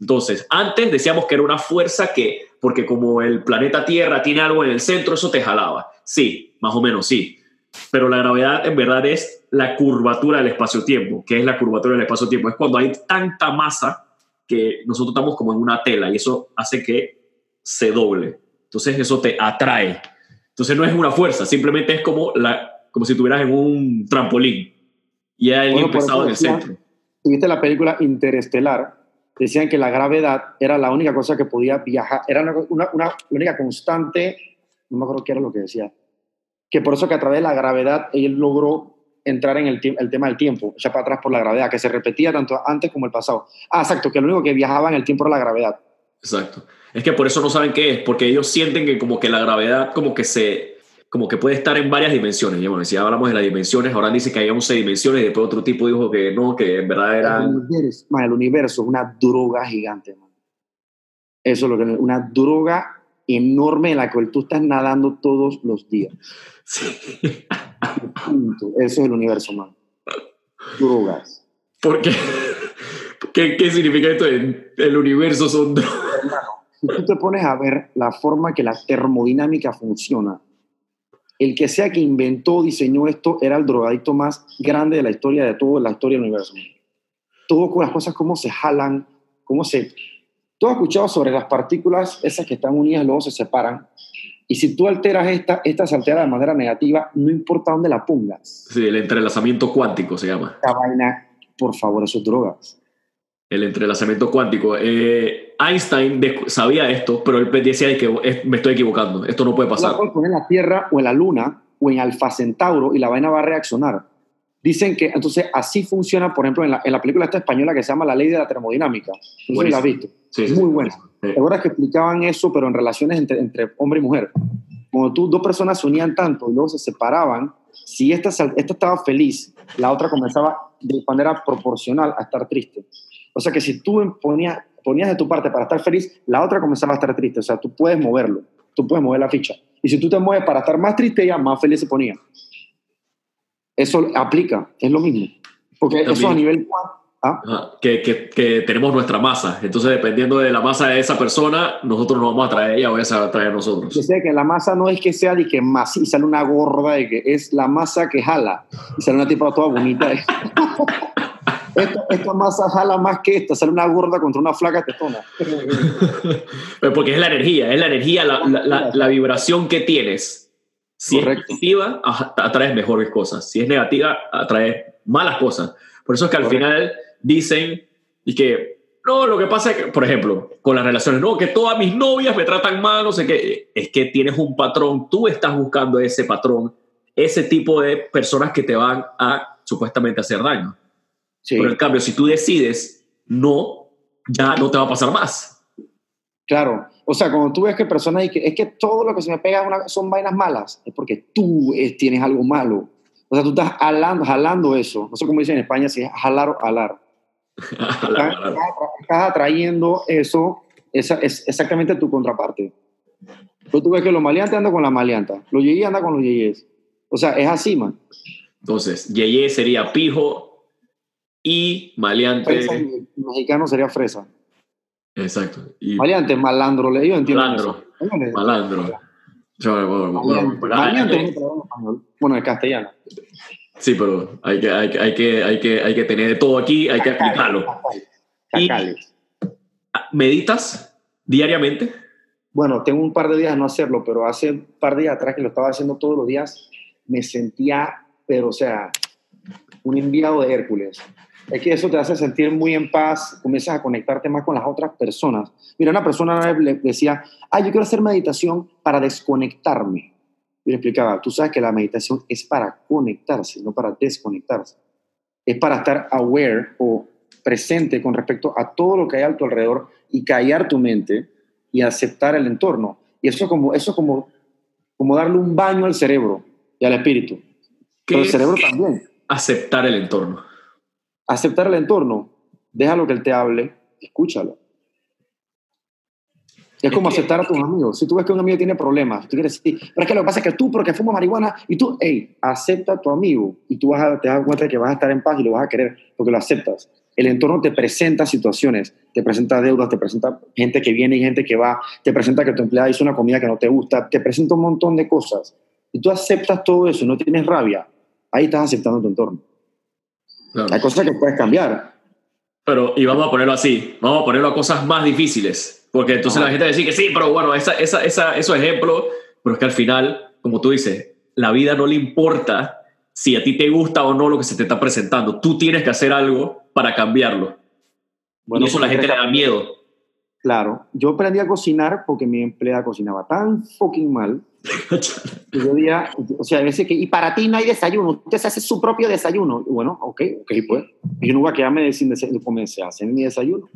Entonces, antes decíamos que era una fuerza que, porque como el planeta Tierra tiene algo en el centro, eso te jalaba. Sí, más o menos sí. pero la gravedad en verdad es la curvatura del espacio-tiempo. ¿Qué es la curvatura del espacio-tiempo? Es cuando hay tanta masa que nosotros estamos como en una tela y eso hace que se doble. Entonces eso te atrae. Entonces no es una fuerza, simplemente es como, la, como si estuvieras en un trampolín y hay alguien pesado en el centro.
Si viste la película Interestelar, decían que la gravedad era la única cosa que podía viajar, era una, una, la única constante, no me acuerdo qué era lo que decía, que por eso que a través de la gravedad él logró entrar en el, el tema del tiempo, ya para atrás por la gravedad, que se repetía tanto antes como el pasado. Ah, exacto, que lo único que viajaba en el tiempo era la gravedad.
Exacto. Es que por eso no saben qué es, porque ellos sienten que como que la gravedad como que se como que puede estar en varias dimensiones. Y bueno, si hablamos de las dimensiones, ahora dice que hay 11 dimensiones y después otro tipo dijo que no, que en verdad era...
El universo, el universo es una droga gigante. Man. Eso es lo que una droga enorme en la que tú estás nadando todos los días. Sí. Eso es el universo, man. Drogas.
¿Por qué? ¿Qué, qué significa esto? El universo son drogas.
Si tú te pones a ver la forma que la termodinámica funciona, el que sea que inventó, diseñó esto, era el drogadicto más grande de la historia de toda la historia del universo. Todo con las cosas, cómo se jalan, cómo se... Tú has escuchado sobre las partículas, esas que están unidas, luego se separan. Y si tú alteras esta, esta se altera de manera negativa, no importa dónde la pongas.
Sí, el entrelazamiento cuántico se llama.
Esta vaina, por favor, eso es drogas.
El entrelazamiento cuántico. Eh, Einstein sabía esto, pero él decía que me estoy equivocando, esto no puede pasar.
puedes poner en la Tierra o en la Luna o en Alfa Centauro y la vaina va a reaccionar. Dicen que entonces así funciona, por ejemplo, en la, en la película esta española que se llama La Ley de la Termodinámica. No sé la has visto. Muy buena. Sí. ¿Te que explicaban eso, pero en relaciones entre, entre hombre y mujer? Cuando tú, dos personas se unían tanto y luego se separaban, si esta, esta estaba feliz, la otra comenzaba de manera proporcional a estar triste. O sea que si tú ponías, ponías de tu parte para estar feliz, la otra comenzaba a estar triste. O sea, tú puedes moverlo, tú puedes mover la ficha. Y si tú te mueves para estar más triste, ella más feliz se ponía. Eso aplica, es lo mismo. Porque eso a nivel
¿Ah? que, que, que, tenemos nuestra masa. Entonces, dependiendo de la masa de esa persona, nosotros nos vamos a traer ella o ella a traer a nosotros.
Yo sé que la masa no es que sea de que más y sale una gorda, de que es la masa que jala y sale una tipa toda bonita. esta, masa jala más que esta, sale una gorda contra una flaca tetona.
porque es la energía, es la energía, la, la, la, vibración que tienes. Si es positiva, atraes mejores cosas. Si es negativa, atraes malas cosas. Por eso es que al final dicen y que, no, lo que pasa es que, por ejemplo, con las relaciones, no, que todas mis novias me tratan mal, no sé qué, es que tienes un patrón, tú estás buscando ese patrón, ese tipo de personas que te van a supuestamente hacer daño. Pero en cambio, si tú decides no, ya no te va a pasar más.
Claro. O sea, cuando tú ves que personas y que es que todo lo que se me pega son vainas malas, es porque tú tienes algo malo. O sea, tú estás jalando, jalando eso. No sé cómo dicen en España, si es jalar o alar. estás, atrayendo eso, esa es exactamente tu contraparte. Pero tú ves que los maleantes andan con la maleanta, los yeyes andan con los yeyes. O sea, es así, man.
Entonces, yeye sería pijo, y maleante.
mexicano sería fresa.
Exacto.
Y maleante, malandro, le digo, entiendo.
Malandro. Malandro.
Maleante bueno, en castellano.
Sí, pero hay que, hay, hay, que, hay, que, hay que tener de todo aquí, hay que aplicarlo. Y, ¿Meditas diariamente?
Bueno, tengo un par de días de no hacerlo, pero hace un par de días atrás que lo estaba haciendo todos los días, me sentía, pero o sea, un enviado de Hércules es que eso te hace sentir muy en paz, comienzas a conectarte más con las otras personas. Mira, una persona le decía, ah, yo quiero hacer meditación para desconectarme. Y le explicaba, tú sabes que la meditación es para conectarse, no para desconectarse. Es para estar aware o presente con respecto a todo lo que hay a tu alrededor y callar tu mente y aceptar el entorno. Y eso como, eso como, como darle un baño al cerebro y al espíritu. Pero el cerebro también.
Aceptar el entorno
aceptar el entorno, déjalo que él te hable, escúchalo. Es como aceptar a tus amigos. Si tú ves que un amigo tiene problemas, tú quieres decir, pero es que lo que pasa es que tú, porque fumas marihuana, y tú, hey, acepta a tu amigo y tú vas a, te das cuenta de que vas a estar en paz y lo vas a querer porque lo aceptas. El entorno te presenta situaciones, te presenta deudas, te presenta gente que viene y gente que va, te presenta que tu empleada hizo una comida que no te gusta, te presenta un montón de cosas. y tú aceptas todo eso, no tienes rabia, ahí estás aceptando tu entorno. Hay cosas que puedes cambiar.
Pero, y vamos a ponerlo así, vamos a ponerlo a cosas más difíciles, porque entonces la gente va a decir que sí, pero bueno, esa, esa, esa, esos ejemplos, pero es que al final, como tú dices, la vida no le importa si a ti te gusta o no lo que se te está presentando. Tú tienes que hacer algo para cambiarlo. Bueno, y eso a la gente le da miedo.
Claro, yo aprendí a cocinar porque mi empleada cocinaba tan fucking mal. que yo día, o sea, a veces que, y para ti no hay desayuno, usted se hace su propio desayuno. Y bueno, ok, ok, pues. Y yo no voy a quedarme sin desayuno, comencé a hacer mi desayuno.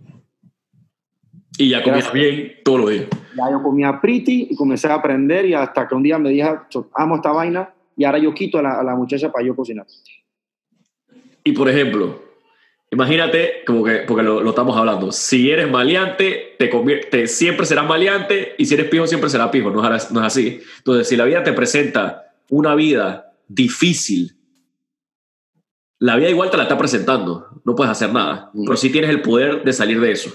Y ya comías bien todos los días.
Ya yo comía pretty y comencé a aprender y hasta que un día me dije, amo esta vaina y ahora yo quito a la, a la muchacha para yo cocinar.
Y por ejemplo, Imagínate, como que, porque lo, estamos hablando, si eres maleante, te, convierte, siempre serás maleante y si eres pijo, siempre serás pijo, no es, no es así. Entonces, si la vida te presenta una vida difícil, la vida igual te la está presentando, no puedes hacer nada, pero sí tienes el poder de salir de eso.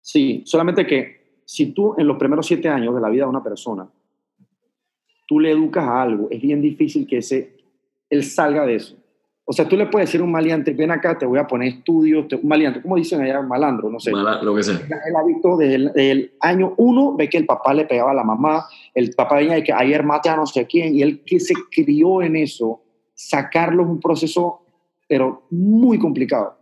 Sí, solamente que si tú en los primeros siete años de la vida de una persona, tú le educas a algo, es bien difícil que ese, él salga de eso. O sea, tú le puedes decir a un maleante, ven acá, te voy a poner estudios, un maleante, ¿cómo dicen allá? Malandro, no sé.
lo que sea.
Él ha visto desde el, año uno, ve que el papá le pegaba a la mamá, el papá venía y que ayer mate a no sé quién, y él que se crió en eso, sacarlo es un proceso, pero muy complicado.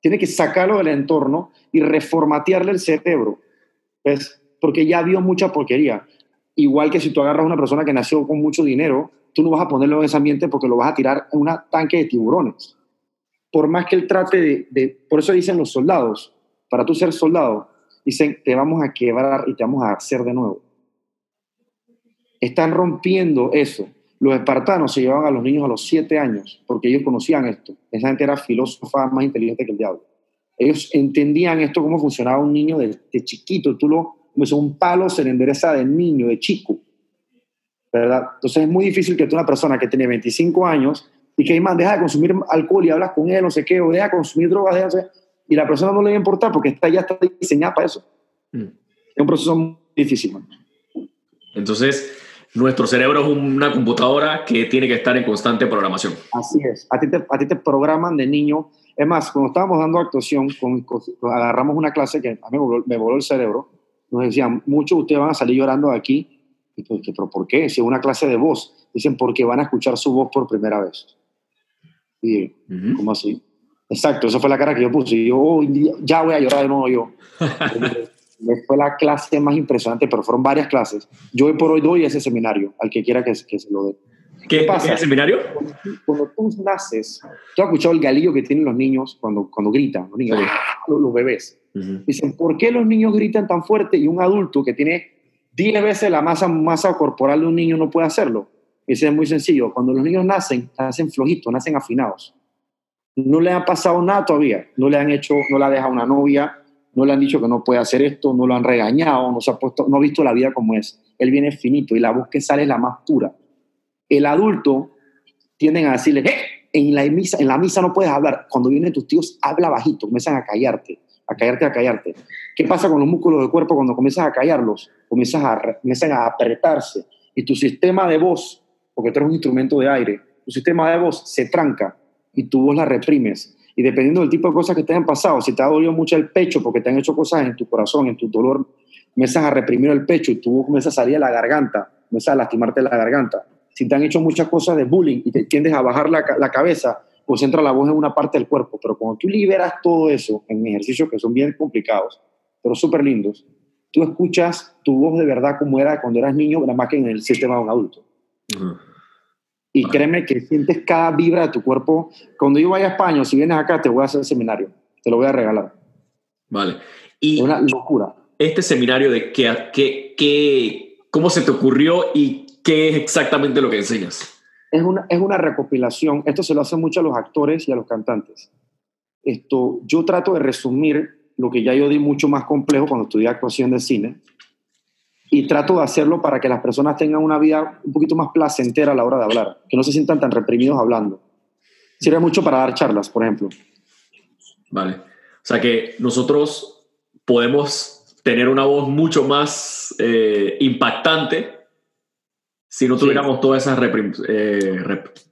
Tiene que sacarlo del entorno y reformatearle el cerebro, ¿ves? Porque ya vio mucha porquería. Igual que si tú agarras a una persona que nació con mucho dinero, tú no vas a ponerlo en ese ambiente porque lo vas a tirar en un tanque de tiburones. Por más que él trate de, por eso dicen los soldados, para tú ser soldado, dicen, te vamos a quebrar y te vamos a hacer de nuevo. Están rompiendo eso. Los espartanos se llevaban a los niños a los siete años porque ellos conocían esto. Esa gente era filósofa más inteligente que el diablo. Ellos entendían esto, cómo funcionaba un niño de, chiquito. Tú lo, como un palo se le endereza de niño, de chico. ¿verdad? Entonces es muy difícil que tú, una persona que tiene 25 años y que, man, deja de consumir alcohol y hablas con él, no sé qué, o deja de consumir drogas, deja y la persona no le va a importar porque está, ya está diseñada para eso. Mm. Es un proceso muy difícil.
Entonces, nuestro cerebro es una computadora que tiene que estar en constante programación.
Así es. A ti te, a ti te programan de niño. Es más, cuando estábamos dando actuación, con, agarramos una clase que a mí me voló, el cerebro. Nos decían, muchos de ustedes van a salir llorando de aquí ¿pero por qué? Si es una clase de voz. Dicen, porque van a escuchar su voz por primera vez. Y, ¿cómo así? Exacto, esa fue la cara que yo puse. Y yo, oh, ya voy a llorar de nuevo yo. fue la clase más impresionante, pero fueron varias clases. Yo hoy por hoy doy ese seminario, al que quiera que, que se lo dé.
¿Qué, pasa? ¿Qué es el seminario?
Cuando, tú naces, tú has escuchado el galillo que tienen los niños cuando, cuando gritan, los, niños, los, bebés. Dicen, ¿por qué los niños gritan tan fuerte y un adulto que tiene 10 veces la masa, masa corporal de un niño no puede hacerlo. Ese es muy sencillo. Cuando los niños nacen, nacen flojitos, nacen afinados. No le ha pasado nada todavía. No le han hecho, no la deja una novia, no le han dicho que no puede hacer esto, no lo han regañado, no se ha puesto, no ha visto la vida como es. Él viene finito y la voz que sale es la más pura. El adulto tienden a decirle, ¡Eh! en la misa, en la misa no puedes hablar. Cuando vienen tus tíos, habla bajito, comienzan a callarte a callarte, a callarte. ¿Qué pasa con los músculos del cuerpo cuando comienzas a callarlos? Comienzas a, comienzan a apretarse y tu sistema de voz, porque tú eres un instrumento de aire, tu sistema de voz se tranca y tu voz la reprimes. Y dependiendo del tipo de cosas que te han pasado, si te ha dolido mucho el pecho porque te han hecho cosas en tu corazón, en tu dolor, comienzas a reprimir el pecho y tu voz comienza a salir a la garganta, comienzas a lastimarte la garganta. Si te han hecho muchas cosas de bullying y te tiendes a bajar la, la cabeza, concentra la voz en una parte del cuerpo, pero cuando tú liberas todo eso en ejercicios que son bien complicados, pero súper lindos, tú escuchas tu voz de verdad como era cuando eras niño, nada más que en el sistema de un adulto. Y créeme que sientes cada vibra de tu cuerpo. Cuando yo vaya a España, si vienes acá, te voy a hacer el seminario. Te lo voy a regalar.
Vale. Y
es una locura.
Este seminario de qué, qué, qué, cómo se te ocurrió y qué es exactamente lo que enseñas
es una, es una recopilación, esto se lo hace mucho a los actores y a los cantantes. Esto, yo trato de resumir lo que ya yo di mucho más complejo cuando estudié actuación de cine y trato de hacerlo para que las personas tengan una vida un poquito más placentera a la hora de hablar, que no se sientan tan reprimidos hablando. Sirve mucho para dar charlas, por ejemplo.
Vale. O sea que nosotros podemos tener una voz mucho más eh, impactante Si no tuviéramos todas esas eh,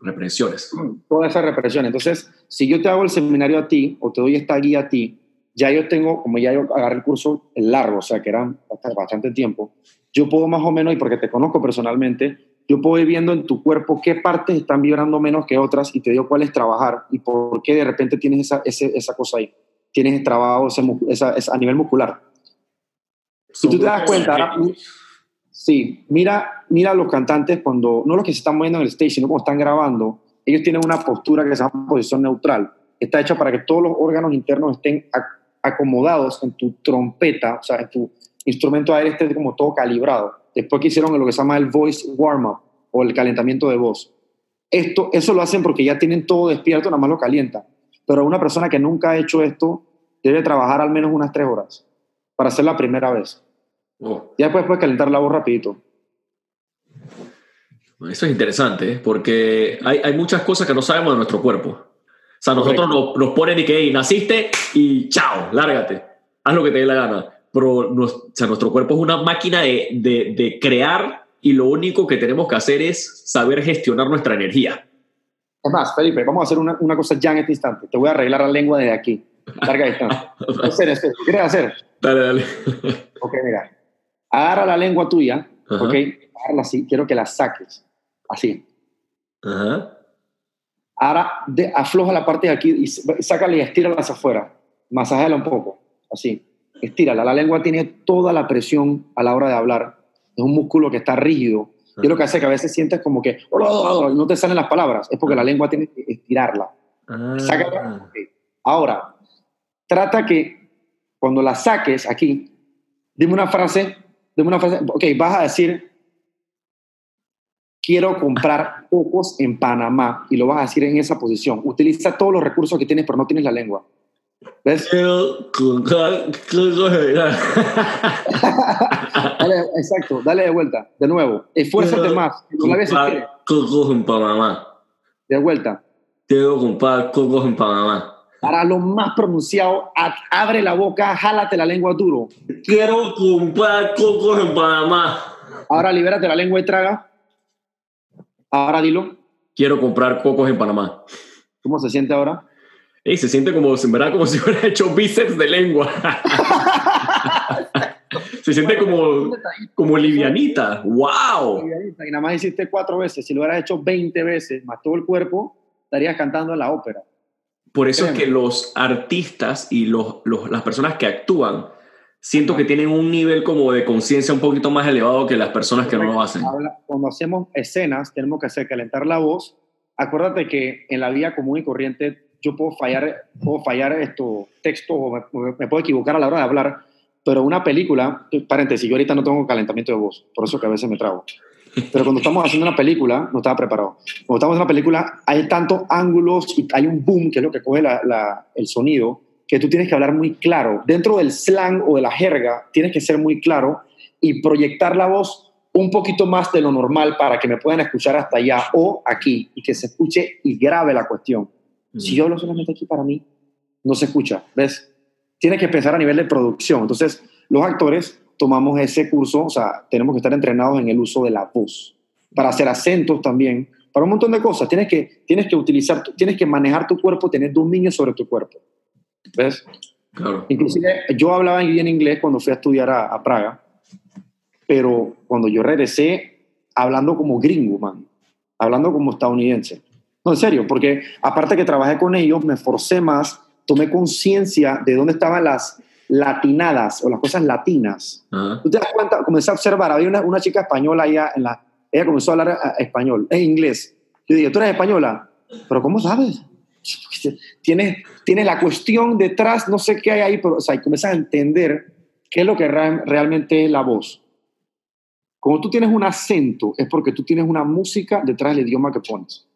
represiones.
Todas esas represiones. Entonces, si yo te hago el seminario a ti o te doy esta guía a ti, ya yo tengo, como ya yo agarré el curso largo, o sea, que eran bastante tiempo, yo puedo más o menos, y porque te conozco personalmente, yo puedo ir viendo en tu cuerpo qué partes están vibrando menos que otras y te digo cuál es trabajar y por qué de repente tienes esa, esa cosa ahí. Tienes trabajo esa, a nivel muscular. Si tú te das cuenta, ahora, Sí, mira, mira a los cantantes cuando, no los que se están moviendo en el stage, sino cuando están grabando, ellos tienen una postura que se llama posición neutral. Está hecha para que todos los órganos internos estén acomodados en tu trompeta, o sea, en tu instrumento aéreo esté como todo calibrado. Después que hicieron lo que se llama el voice warm-up o el calentamiento de voz. Esto, eso lo hacen porque ya tienen todo despierto, nada más lo calientan. Pero una persona que nunca ha hecho esto debe trabajar al menos unas tres horas para hacer la primera vez. Oh. Ya después puedes calentar la voz rapidito.
Eso es interesante, ¿eh? porque hay, hay, muchas cosas que no sabemos de nuestro cuerpo. O sea, nosotros nos, nos, ponen y que naciste y chao, lárgate, haz lo que te dé la gana. Pero o sea, nuestro cuerpo es una máquina de, de, de, crear y lo único que tenemos que hacer es saber gestionar nuestra energía.
Es más, Felipe, vamos a hacer una, una cosa ya en este instante. Te voy a arreglar la lengua desde aquí. Larga distancia. ¿Qué quieres hacer?
Dale, dale.
Ok, mira agarra la lengua tuya, ¿ok? así, quiero que la saques, así. Ahora de, afloja la parte de aquí y sácala y estírala hacia afuera. Masajala un poco, así. Estírala. La lengua tiene toda la presión a la hora de hablar. Es un músculo que está rígido. Y lo que hace que a veces sientes como que no te salen las palabras. Es porque la lengua tiene que estirarla. Ah. Sácala. Ahora, trata que cuando la saques aquí, dime una frase una ok, vas a decir, quiero comprar cocos en Panamá y lo vas a decir en esa posición. Utiliza todos los recursos que tienes, pero no tienes la lengua. ¿Ves? exacto, dale de vuelta, de nuevo. Esfuérzate más.
Cocos en Panamá.
De vuelta.
Quiero comprar cocos en Panamá.
Para lo más pronunciado, abre la boca, jálate la lengua duro.
Quiero comprar cocos en Panamá.
Ahora libérate la lengua y traga. Ahora dilo.
Quiero comprar cocos en Panamá.
¿Cómo se siente ahora?
Ey, se siente como, en verdad, como si hubiera hecho bíceps de lengua. se siente como, como livianita. ¡Wow!
Y nada más hiciste cuatro veces. Si lo hubieras hecho 20 veces, más todo el cuerpo, estarías cantando en la ópera.
Por eso es que los artistas y los, las personas que actúan, siento que tienen un nivel como de conciencia un poquito más elevado que las personas que no lo hacen.
Cuando hacemos escenas, tenemos que hacer calentar la voz. Acuérdate que en la vida común y corriente yo puedo fallar, puedo fallar esto, texto o me, me, puedo equivocar a la hora de hablar, pero una película, paréntesis, yo ahorita no tengo calentamiento de voz, por eso que a veces me trago. Pero cuando estamos haciendo una película, no estaba preparado. Cuando estamos haciendo una película, hay tantos ángulos y hay un boom, que es lo que coge la, el sonido, que tú tienes que hablar muy claro. Dentro del slang o de la jerga, tienes que ser muy claro y proyectar la voz un poquito más de lo normal para que me puedan escuchar hasta allá o aquí y que se escuche y grave la cuestión. Si yo lo solamente aquí para mí, no se escucha, ¿ves? Tienes que pensar a nivel de producción. Entonces, los actores tomamos ese curso, o sea, tenemos que estar entrenados en el uso de la voz, para hacer acentos también, para un montón de cosas. Tienes que, tienes que utilizar, tienes que manejar tu cuerpo, tener dominio sobre tu cuerpo. ¿Ves? Claro. Inclusive yo hablaba bien inglés cuando fui a estudiar a, Praga, pero cuando yo regresé, hablando como gringo, man, hablando como estadounidense. No, en serio, porque aparte que trabajé con ellos, me forcé más, tomé conciencia de dónde estaban las, latinadas o las cosas latinas. Tú te das cuenta, comencé a observar, había una, una, chica española allá en la, ella comenzó a hablar eh, español, en inglés. Yo dije, ¿tú eres española? ¿Pero cómo sabes? Tiene, tiene la cuestión detrás, no sé qué hay ahí, pero o sea, y comienzas a entender qué es lo que realmente es la voz. Como tú tienes un acento, es porque tú tienes una música detrás del idioma que pones.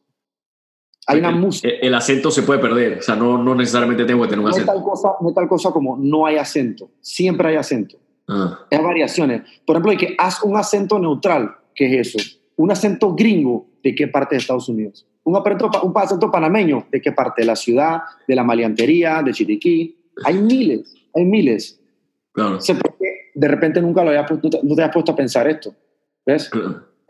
Hay una música.
El, acento se puede perder, o sea, no, no necesariamente tengo que tener un acento.
No hay, tal cosa, no tal cosa como no hay acento, siempre hay acento. Ah. Hay variaciones. Por ejemplo, hay que haz un acento neutral, ¿qué es eso? Un acento gringo, ¿de qué parte de Estados Unidos? Un acento, un acento panameño, ¿de qué parte? De la ciudad, de la maleantería, de Chiriquí. Hay miles, hay miles. Claro. de repente nunca lo había puesto, no te has puesto a pensar esto. ¿Ves?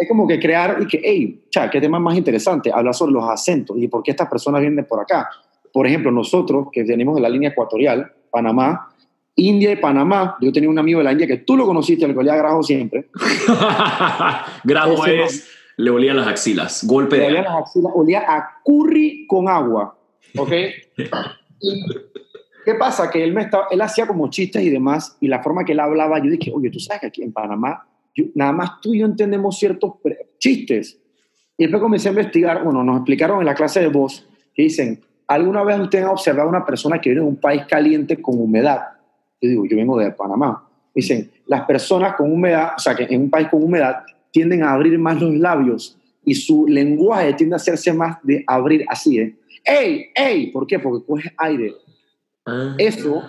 es como que crear y que, hey, cha, ¿qué tema más interesante? Hablar sobre los acentos y por qué estas personas vienen por acá. Por ejemplo, nosotros que venimos de la línea ecuatorial, Panamá, India y Panamá, yo tenía un amigo de la India que tú lo conociste, el que olía a Grajo siempre.
Grajo es, le olía las axilas, golpe
le
de...
olía las axilas, olía a curry con agua, ¿ok? y, ¿Qué pasa? Que él, me estaba, él hacía como chistes y demás, y la forma que él hablaba, yo dije, oye, tú sabes que aquí en Panamá, yo- nada más tú y yo entendemos ciertos chistes. Y después comencé a investigar, bueno, nos explicaron en la clase de voz, que dicen, ¿alguna vez usted ha observado a una persona que vive en un país caliente con humedad? Yo digo, yo vengo de Panamá. Dicen, las personas con humedad, o sea, que en un país con humedad, tienden a abrir más los labios y su lenguaje tiende a hacerse más de abrir así, ¿eh? ¡Ey! ¡Ey! ¿Por qué? Porque coge aire.
Ah.
Eso,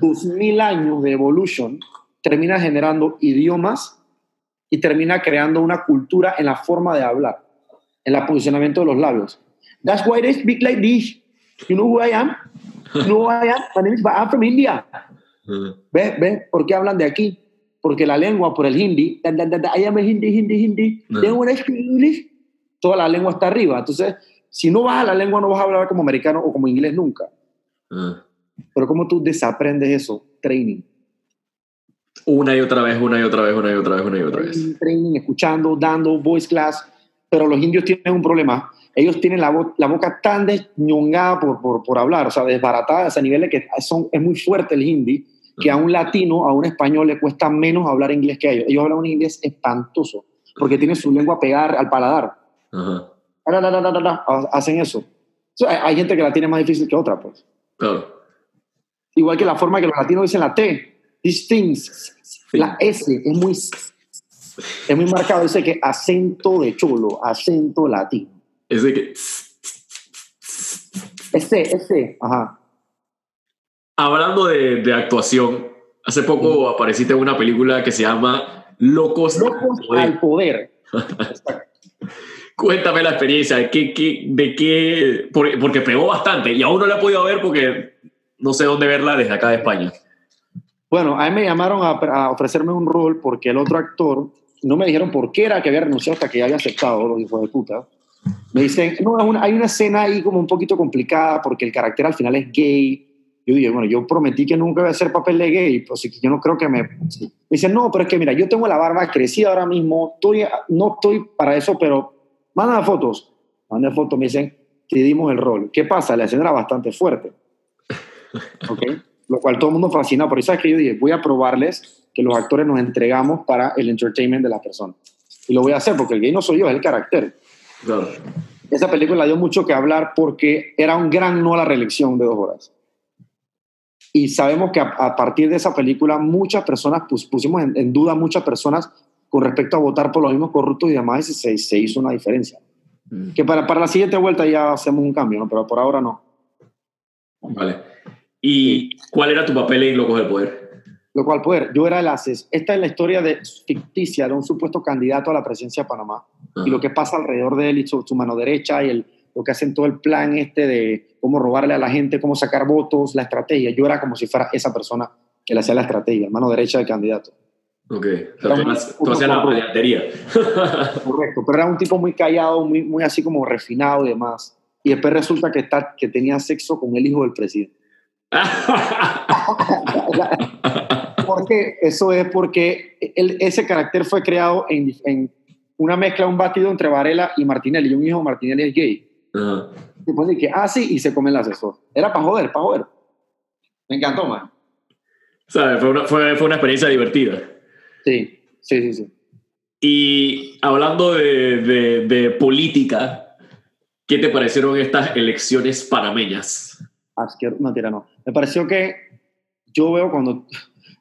dos mil años de evolution, termina generando idiomas y termina creando una cultura en la forma de hablar, en el posicionamiento de los labios. That's why they speak like this. You know who I am? Who I am? My name is I'm from India. ¿Ves? ¿Ves? ¿Por qué hablan de aquí? Porque la lengua, por el hindi, da, da, da, I am a hindi, hindi, hindi.
No.
Then when I speak English, toda la lengua está arriba. Entonces, si no vas a la lengua, no vas a hablar como americano o como inglés nunca. Pero ¿cómo tú desaprendes eso? Training.
Una y otra vez, una y otra vez, una y otra vez, una y otra vez.
Training, training, escuchando, dando voice class. Pero los indios tienen un problema. Ellos tienen la, bo- la boca tan desñongada por, por, por hablar, o sea, desbaratada a ese nivel de que son, es muy fuerte el hindi, que a un latino, a un español le cuesta menos hablar inglés que a ellos. Ellos hablan un inglés espantoso, porque tienen su lengua pegada al paladar.
Ajá.
La, la, hacen eso. O sea, hay- gente que la tiene más difícil que otra, pues.
Claro.
Igual que la forma que los latinos dicen la T, these things, la S es muy, es muy marcado. Dice que acento de cholo, acento latino.
Es de que.
Ese, ese, ajá.
Hablando de, de actuación, hace poco apareciste en una película que se llama Locos. al Poder.
al poder. Exacto.
Cuéntame la experiencia, ¿qué, qué, de qué? por- Porque pegó bastante y aún no la he podido ver porque no sé dónde verla desde acá de España.
Bueno, a mí me llamaron a, a ofrecerme un rol porque el otro actor, no me dijeron por qué era que había renunciado hasta que ya había aceptado, los hijos de puta. Me dicen, no, una- hay una escena ahí como un poquito complicada porque el carácter al final es gay. Yo dije, bueno, yo prometí que nunca iba a hacer papel de gay, pues yo no creo que me... Me dicen, no, pero es que mira, yo tengo la barba crecida ahora mismo, estoy, no estoy para eso, pero manda fotos. Manda fotos, me dicen, te dimos el rol. ¿Qué pasa? La escena era bastante fuerte. ¿Ok? Lo cual todo el mundo fascinado. Por eso es que yo dije, voy a probarles que los actores nos entregamos para el entertainment de la persona. Y lo voy a hacer porque el gay no soy yo, es el carácter.
Claro.
Esa película dio mucho que hablar porque era un gran no a la reelección de dos horas. Y sabemos que a, a partir de esa película muchas personas pus- pusimos en, en duda muchas personas con respecto a votar por los mismos corruptos y demás y se, se hizo una diferencia. Que para, para la siguiente vuelta ya hacemos un cambio, ¿no? pero por ahora no.
Vale. ¿Y cuál era tu papel en Locos del Poder?
Lo cual, poder, yo era el ases. Esta es la historia de, ficticia de un supuesto candidato a la presidencia de Panamá y lo que pasa alrededor de él y su, su mano derecha y el, lo que hacen todo el plan este de cómo robarle a la gente, cómo sacar votos, la estrategia. Yo era como si fuera esa persona que le hacía la estrategia, mano derecha del candidato.
Ok. O sea, tú, hacías- la paleantería.
Correcto, pero era un tipo muy callado, muy, muy así como refinado y demás. Y después resulta que, está, que tenía sexo con el hijo del presidente. Porque eso es porque el- ese carácter fue creado en, en una mezcla, un batido entre Varela y Martinelli. Y un hijo de Martinelli es gay. Y después dije, ah, sí, y se come el asesor. Era para joder, para joder. Me encantó, man.
¿Sabes? Fue una, fue, fue una experiencia divertida.
Sí, sí, sí, sí.
Y hablando de, de- de política, ¿qué te parecieron estas elecciones panameñas?
Asqueroso, no, tira, no. Me pareció que yo veo cuando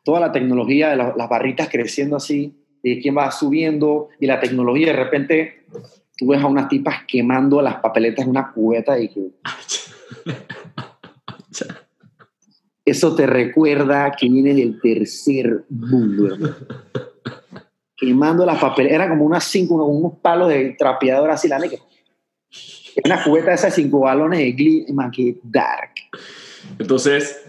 toda la tecnología de la- las barritas creciendo así, y quién va subiendo, y la tecnología de repente tú ves a unas tipas quemando las papeletas en una cubeta y que eso te recuerda que viene del tercer mundo, hermano. Quemando las papeletas, era como unas cinco, unos, palos de trapeador así, la neta. Una cubeta de esas cinco balones de glee, man, que dark.
Entonces,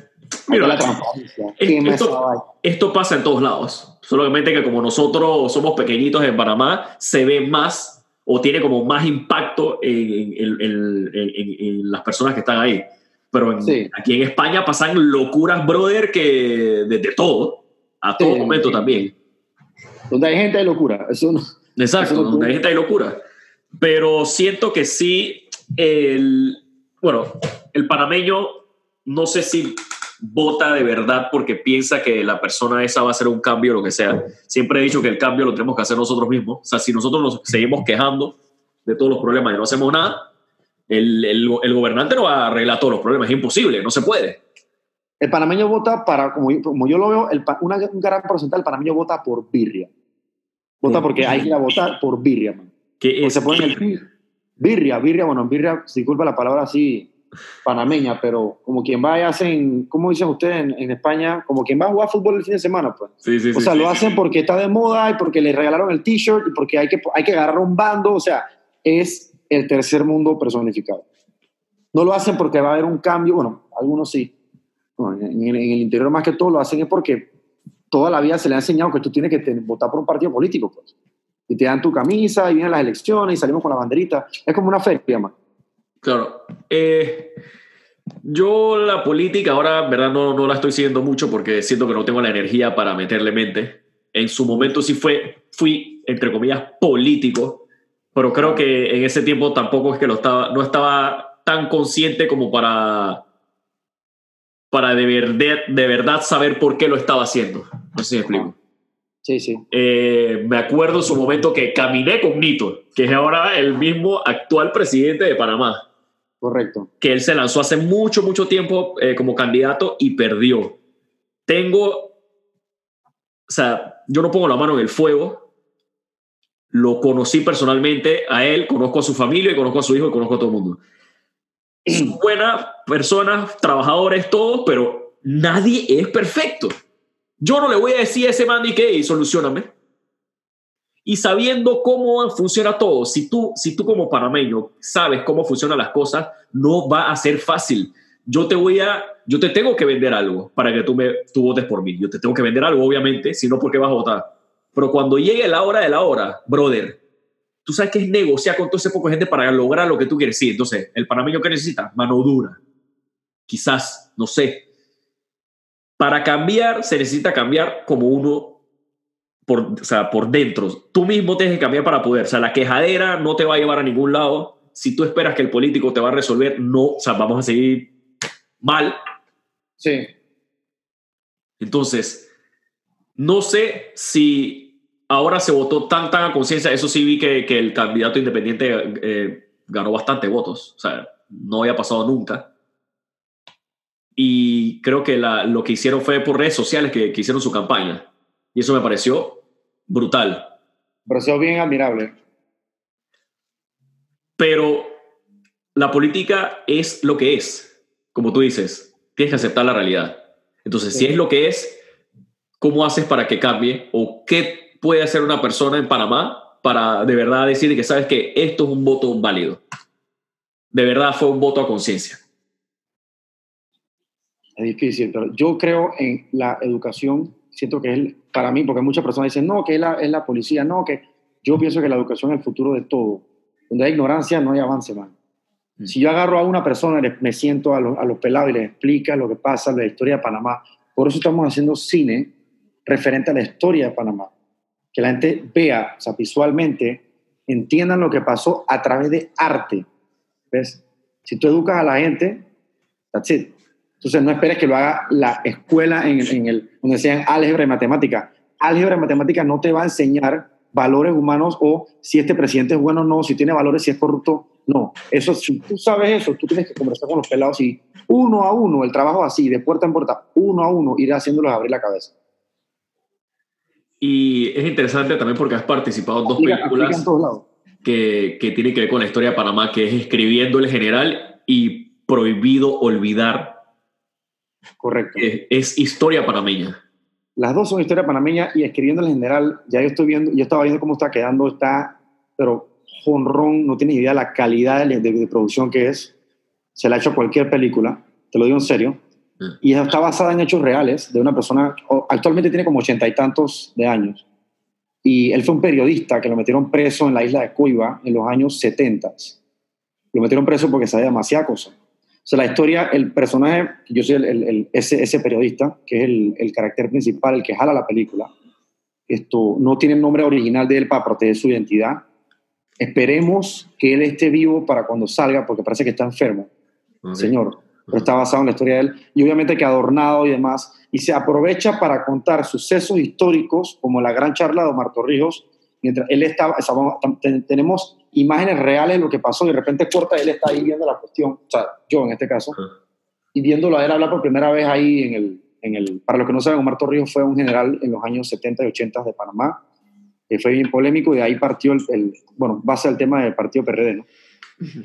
Mira la transparencia.
es- esto- esto pasa en todos lados. Solamente que como nosotros somos pequeñitos en Panamá, se ve más o tiene como más impacto en, las personas que están ahí. Pero aquí en España pasan locuras, brother, que desde todo, a todo momento también.
Donde hay gente hay locura. Eso
Exacto, donde hay gente hay locura. Pero siento que sí, el, bueno, el panameño, no sé si vota de verdad porque piensa que la persona esa va a hacer un cambio o lo que sea. Siempre he dicho que el cambio lo tenemos que hacer nosotros mismos. O sea, si nosotros nos seguimos quejando de todos los problemas y no hacemos nada, el, el, gobernante no va a arreglar todos los problemas. Es imposible, no se puede.
El panameño vota para, como, como yo lo veo, el, una, un gran porcentaje del panameño vota por birria. Vota porque hay que ir a votar por birria, man.
¿Qué
es? Se pone el birria, birria, bueno, birria, disculpa la palabra así, panameña, pero como quien va y hacen, ¿cómo dicen ustedes en, España? Como quien va a jugar fútbol el fin de semana, pues.
Sí, sí,
o sea, lo hacen porque está de moda y porque le regalaron el t-shirt y porque hay que, hay que agarrar un bando, o sea, es el tercer mundo personificado. No lo hacen porque va a haber un cambio, bueno, algunos sí. en, el interior más que todo lo hacen es porque toda la vida se le ha enseñado que tú tienes que votar por un partido político, pues. Y te dan tu camisa y vienen las elecciones y salimos con la banderita. Es como una feria, más.
Claro. Eh, yo la política ahora, verdad, no, no la estoy siguiendo mucho porque siento que no tengo la energía para meterle mente. En su momento sí fue, fui, entre comillas, político, pero creo que en ese tiempo tampoco es que lo estaba, no estaba tan consciente como para, para de, verdad, de verdad saber por qué lo estaba haciendo. No sé si me explico.
Sí, sí.
Eh, me acuerdo en su momento que caminé con Nito, que es ahora el mismo actual presidente de Panamá.
Correcto.
Que él se lanzó hace mucho, mucho tiempo eh, como candidato y perdió. Tengo, o sea, yo no pongo la mano en el fuego. Lo conocí personalmente a él, conozco a su familia, y conozco a su hijo y conozco a todo el mundo. Son buenas personas, trabajadores, todos, pero nadie es perfecto. Yo no le voy a decir a ese man ni que solucioname y sabiendo cómo funciona todo, si tú, si tú como panameño sabes cómo funcionan las cosas, no va a ser fácil. Yo te voy a, yo te tengo que vender algo para que tú, me, tú votes por mí. Yo te tengo que vender algo, obviamente, si no, porque vas a votar. Pero cuando llegue la hora de la hora, brother, tú sabes que es negociar con toda esa poca gente para lograr lo que tú quieres. Sí, entonces, el panameño que necesita, mano dura. Quizás, no sé. Para cambiar, se necesita cambiar como uno por, o sea, por dentro. Tú mismo tienes que cambiar para poder. O sea, la quejadera no te va a llevar a ningún lado. Si tú esperas que el político te va a resolver, no, o sea, vamos a seguir mal.
Sí.
Entonces, no sé si ahora se votó tan, tan a conciencia. Eso sí vi que, que, el candidato independiente eh, ganó bastante votos. O sea, no había pasado nunca. Y creo que la, lo que hicieron fue por redes sociales que, que hicieron su campaña. Y eso me pareció brutal.
Me pareció bien admirable.
Pero la política es lo que es, como tú dices, tienes que aceptar la realidad. Entonces, si es lo que es, ¿cómo haces para que cambie? ¿O qué puede hacer una persona en Panamá para de verdad decir que sabes que esto es un voto válido? De verdad fue un voto a conciencia.
Es difícil, pero yo creo en la educación siento que es para mí, porque muchas personas dicen, no, que es la, es la policía, no, que yo pienso que la educación es el futuro de todo. Donde hay ignorancia no hay avance, man. Mm. Si yo agarro a una persona, me siento a, a los pelados y les explica lo que pasa, la historia de Panamá. Por eso estamos haciendo cine referente a la historia de Panamá. Que la gente vea, o sea, visualmente, entiendan lo que pasó a través de arte. ¿Ves? Si tú educas a la gente, that's it. Entonces, no esperes que lo haga la escuela en, en el, donde sean álgebra y matemática. Álgebra y matemática no te va a enseñar valores humanos o si este presidente es bueno o no, si tiene valores, si es corrupto. No, eso, si tú sabes eso, tú tienes que conversar con los pelados y uno a uno, el trabajo así, de puerta en puerta, uno a uno, ir haciéndolos abrir la cabeza.
Y es interesante también porque has participado en dos películas que, que tienen que ver con la historia de Panamá, que es Escribiendo el General y Prohibido Olvidar
Correcto.
Es, historia panameña.
Las dos son historia panameña y escribiendo en general, ya yo estoy viendo, yo estaba viendo cómo está quedando, está, pero jonrón, no tienes idea la calidad de, producción que es. Se la ha hecho cualquier película, te lo digo en serio. Y está basada en hechos reales de una persona, actualmente tiene como ochenta y tantos de años. Y él fue un periodista que lo metieron preso en la isla de Cuiva en los años 70. Lo metieron preso porque sabía demasiada cosa. O sea, la historia, el personaje, yo soy el, ese, ese, periodista, que es el, el, carácter principal, el que jala la película, esto no tiene el nombre original de él para proteger su identidad. Esperemos que él esté vivo para cuando salga, porque parece que está enfermo, señor. Pero está basado en la historia de él y obviamente que adornado y demás. Y se aprovecha para contar sucesos históricos, como la gran charla de Omar Torrijos, mientras él estaba, tenemos imágenes reales de lo que pasó y de repente corta, él está ahí viendo la cuestión, o sea, yo en este caso, y viéndolo a él hablar por primera vez ahí en el, en el, para los que no saben, Omar Torrijos fue un general en los años 70 y 80 de Panamá, que fue bien polémico y de ahí partió el, bueno, base al tema del partido PRD, ¿no?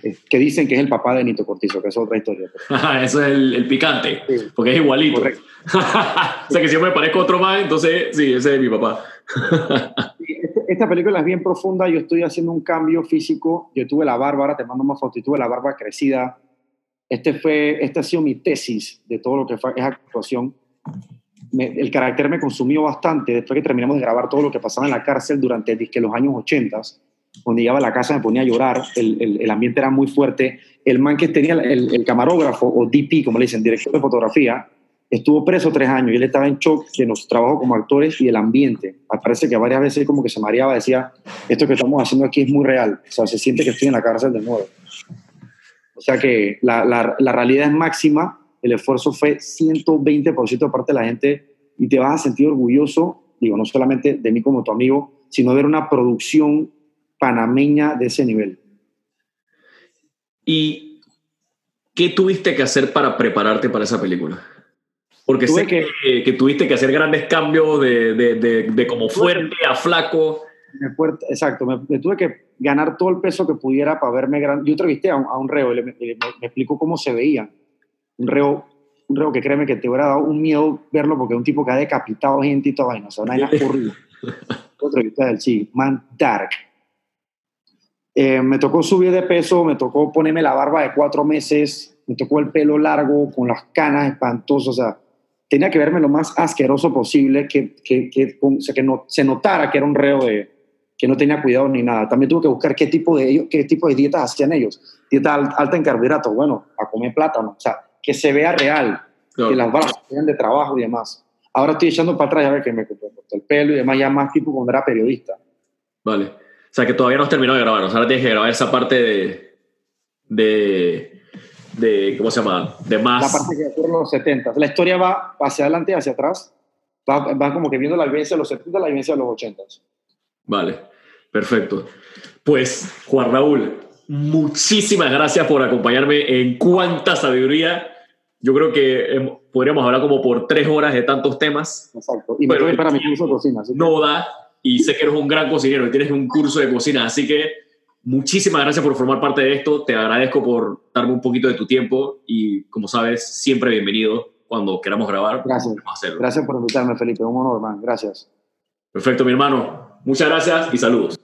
Eh, que dicen que es el papá de Nito Cortizo, que es otra historia.
Eso es el, picante, porque es igualito. o sea que si yo me parezco a otro más, entonces sí, ese es mi papá.
Esta película es bien profunda, yo estoy haciendo un cambio físico, yo tuve la barba, ahora te mando más fotos, tuve la barba crecida. Este fue, esta ha sido mi tesis de todo lo que fue esa actuación. el carácter me consumió bastante después que terminamos de grabar todo lo que pasaba en la cárcel durante que los años 80. Cuando llegaba a la casa me ponía a llorar, el, el, el ambiente era muy fuerte. El man que tenía el, el, camarógrafo, o DP, como le dicen, director de fotografía, estuvo preso tres años y él estaba en shock de nuestro trabajo como actores y el ambiente. Parece que varias veces como que se mareaba, decía, esto que estamos haciendo aquí es muy real, o sea, se siente que estoy en la cárcel de nuevo. O sea que la, la, la realidad es máxima, el esfuerzo fue 120% de parte de la gente y te vas a sentir orgulloso, digo, no solamente de mí como tu amigo, sino de ver una producción panameña de ese nivel.
¿Y qué tuviste que hacer para prepararte para esa película? Porque sé que, que, tuviste que hacer grandes cambios de, de, de, como fuerte a flaco.
Fuerte, exacto, me, tuve que ganar todo el peso que pudiera para verme grande. Yo entrevisté a un, a un reo y me, me, explicó cómo se veía. Un reo, un reo que créeme que te hubiera dado un miedo verlo porque es un tipo que ha decapitado gente y toda vaina. O sea, una vaina horrible. Otra del sí, Man Dark. Eh, me tocó subir de peso, me tocó ponerme la barba de cuatro meses, me tocó el pelo largo, con las canas espantosas, o sea, tenía que verme lo más asqueroso posible, que, que, que, o sea, que no, se notara que era un reo de, que no tenía cuidado ni nada. También tuve que buscar qué tipo de, qué tipo de dietas hacían ellos. Dieta alta en carbohidratos, bueno, a comer plátano, o sea, que se vea real, que las barras sean de trabajo y demás. Ahora estoy echando para atrás, ya ver que me corté el pelo y demás, ya más tipo cuando era periodista.
Vale. O sea, que todavía no has terminado de grabar, o sea, ahora tienes que grabar esa parte de, de de, ¿cómo se llama? De más...
La parte que ocurre en los 70. La historia va hacia adelante y hacia atrás. Va, va, como que viendo la vivencia de los 70 y la vivencia de los 80.
Vale, perfecto. Pues, Juan Raúl, muchísimas gracias por acompañarme en Cuánta Sabiduría. Yo creo que podríamos hablar como por tres horas de tantos temas.
Exacto. Y me voy para mi curso de cocina.
No da, y sé que eres un gran cocinero y tienes un curso de cocina, así que Muchísimas gracias por formar parte de esto. Te agradezco por darme un poquito de tu tiempo y, como sabes, siempre bienvenido cuando queramos grabar.
Gracias. Gracias por invitarme, Felipe. Un honor, man. Gracias.
Perfecto, mi hermano. Muchas gracias y saludos.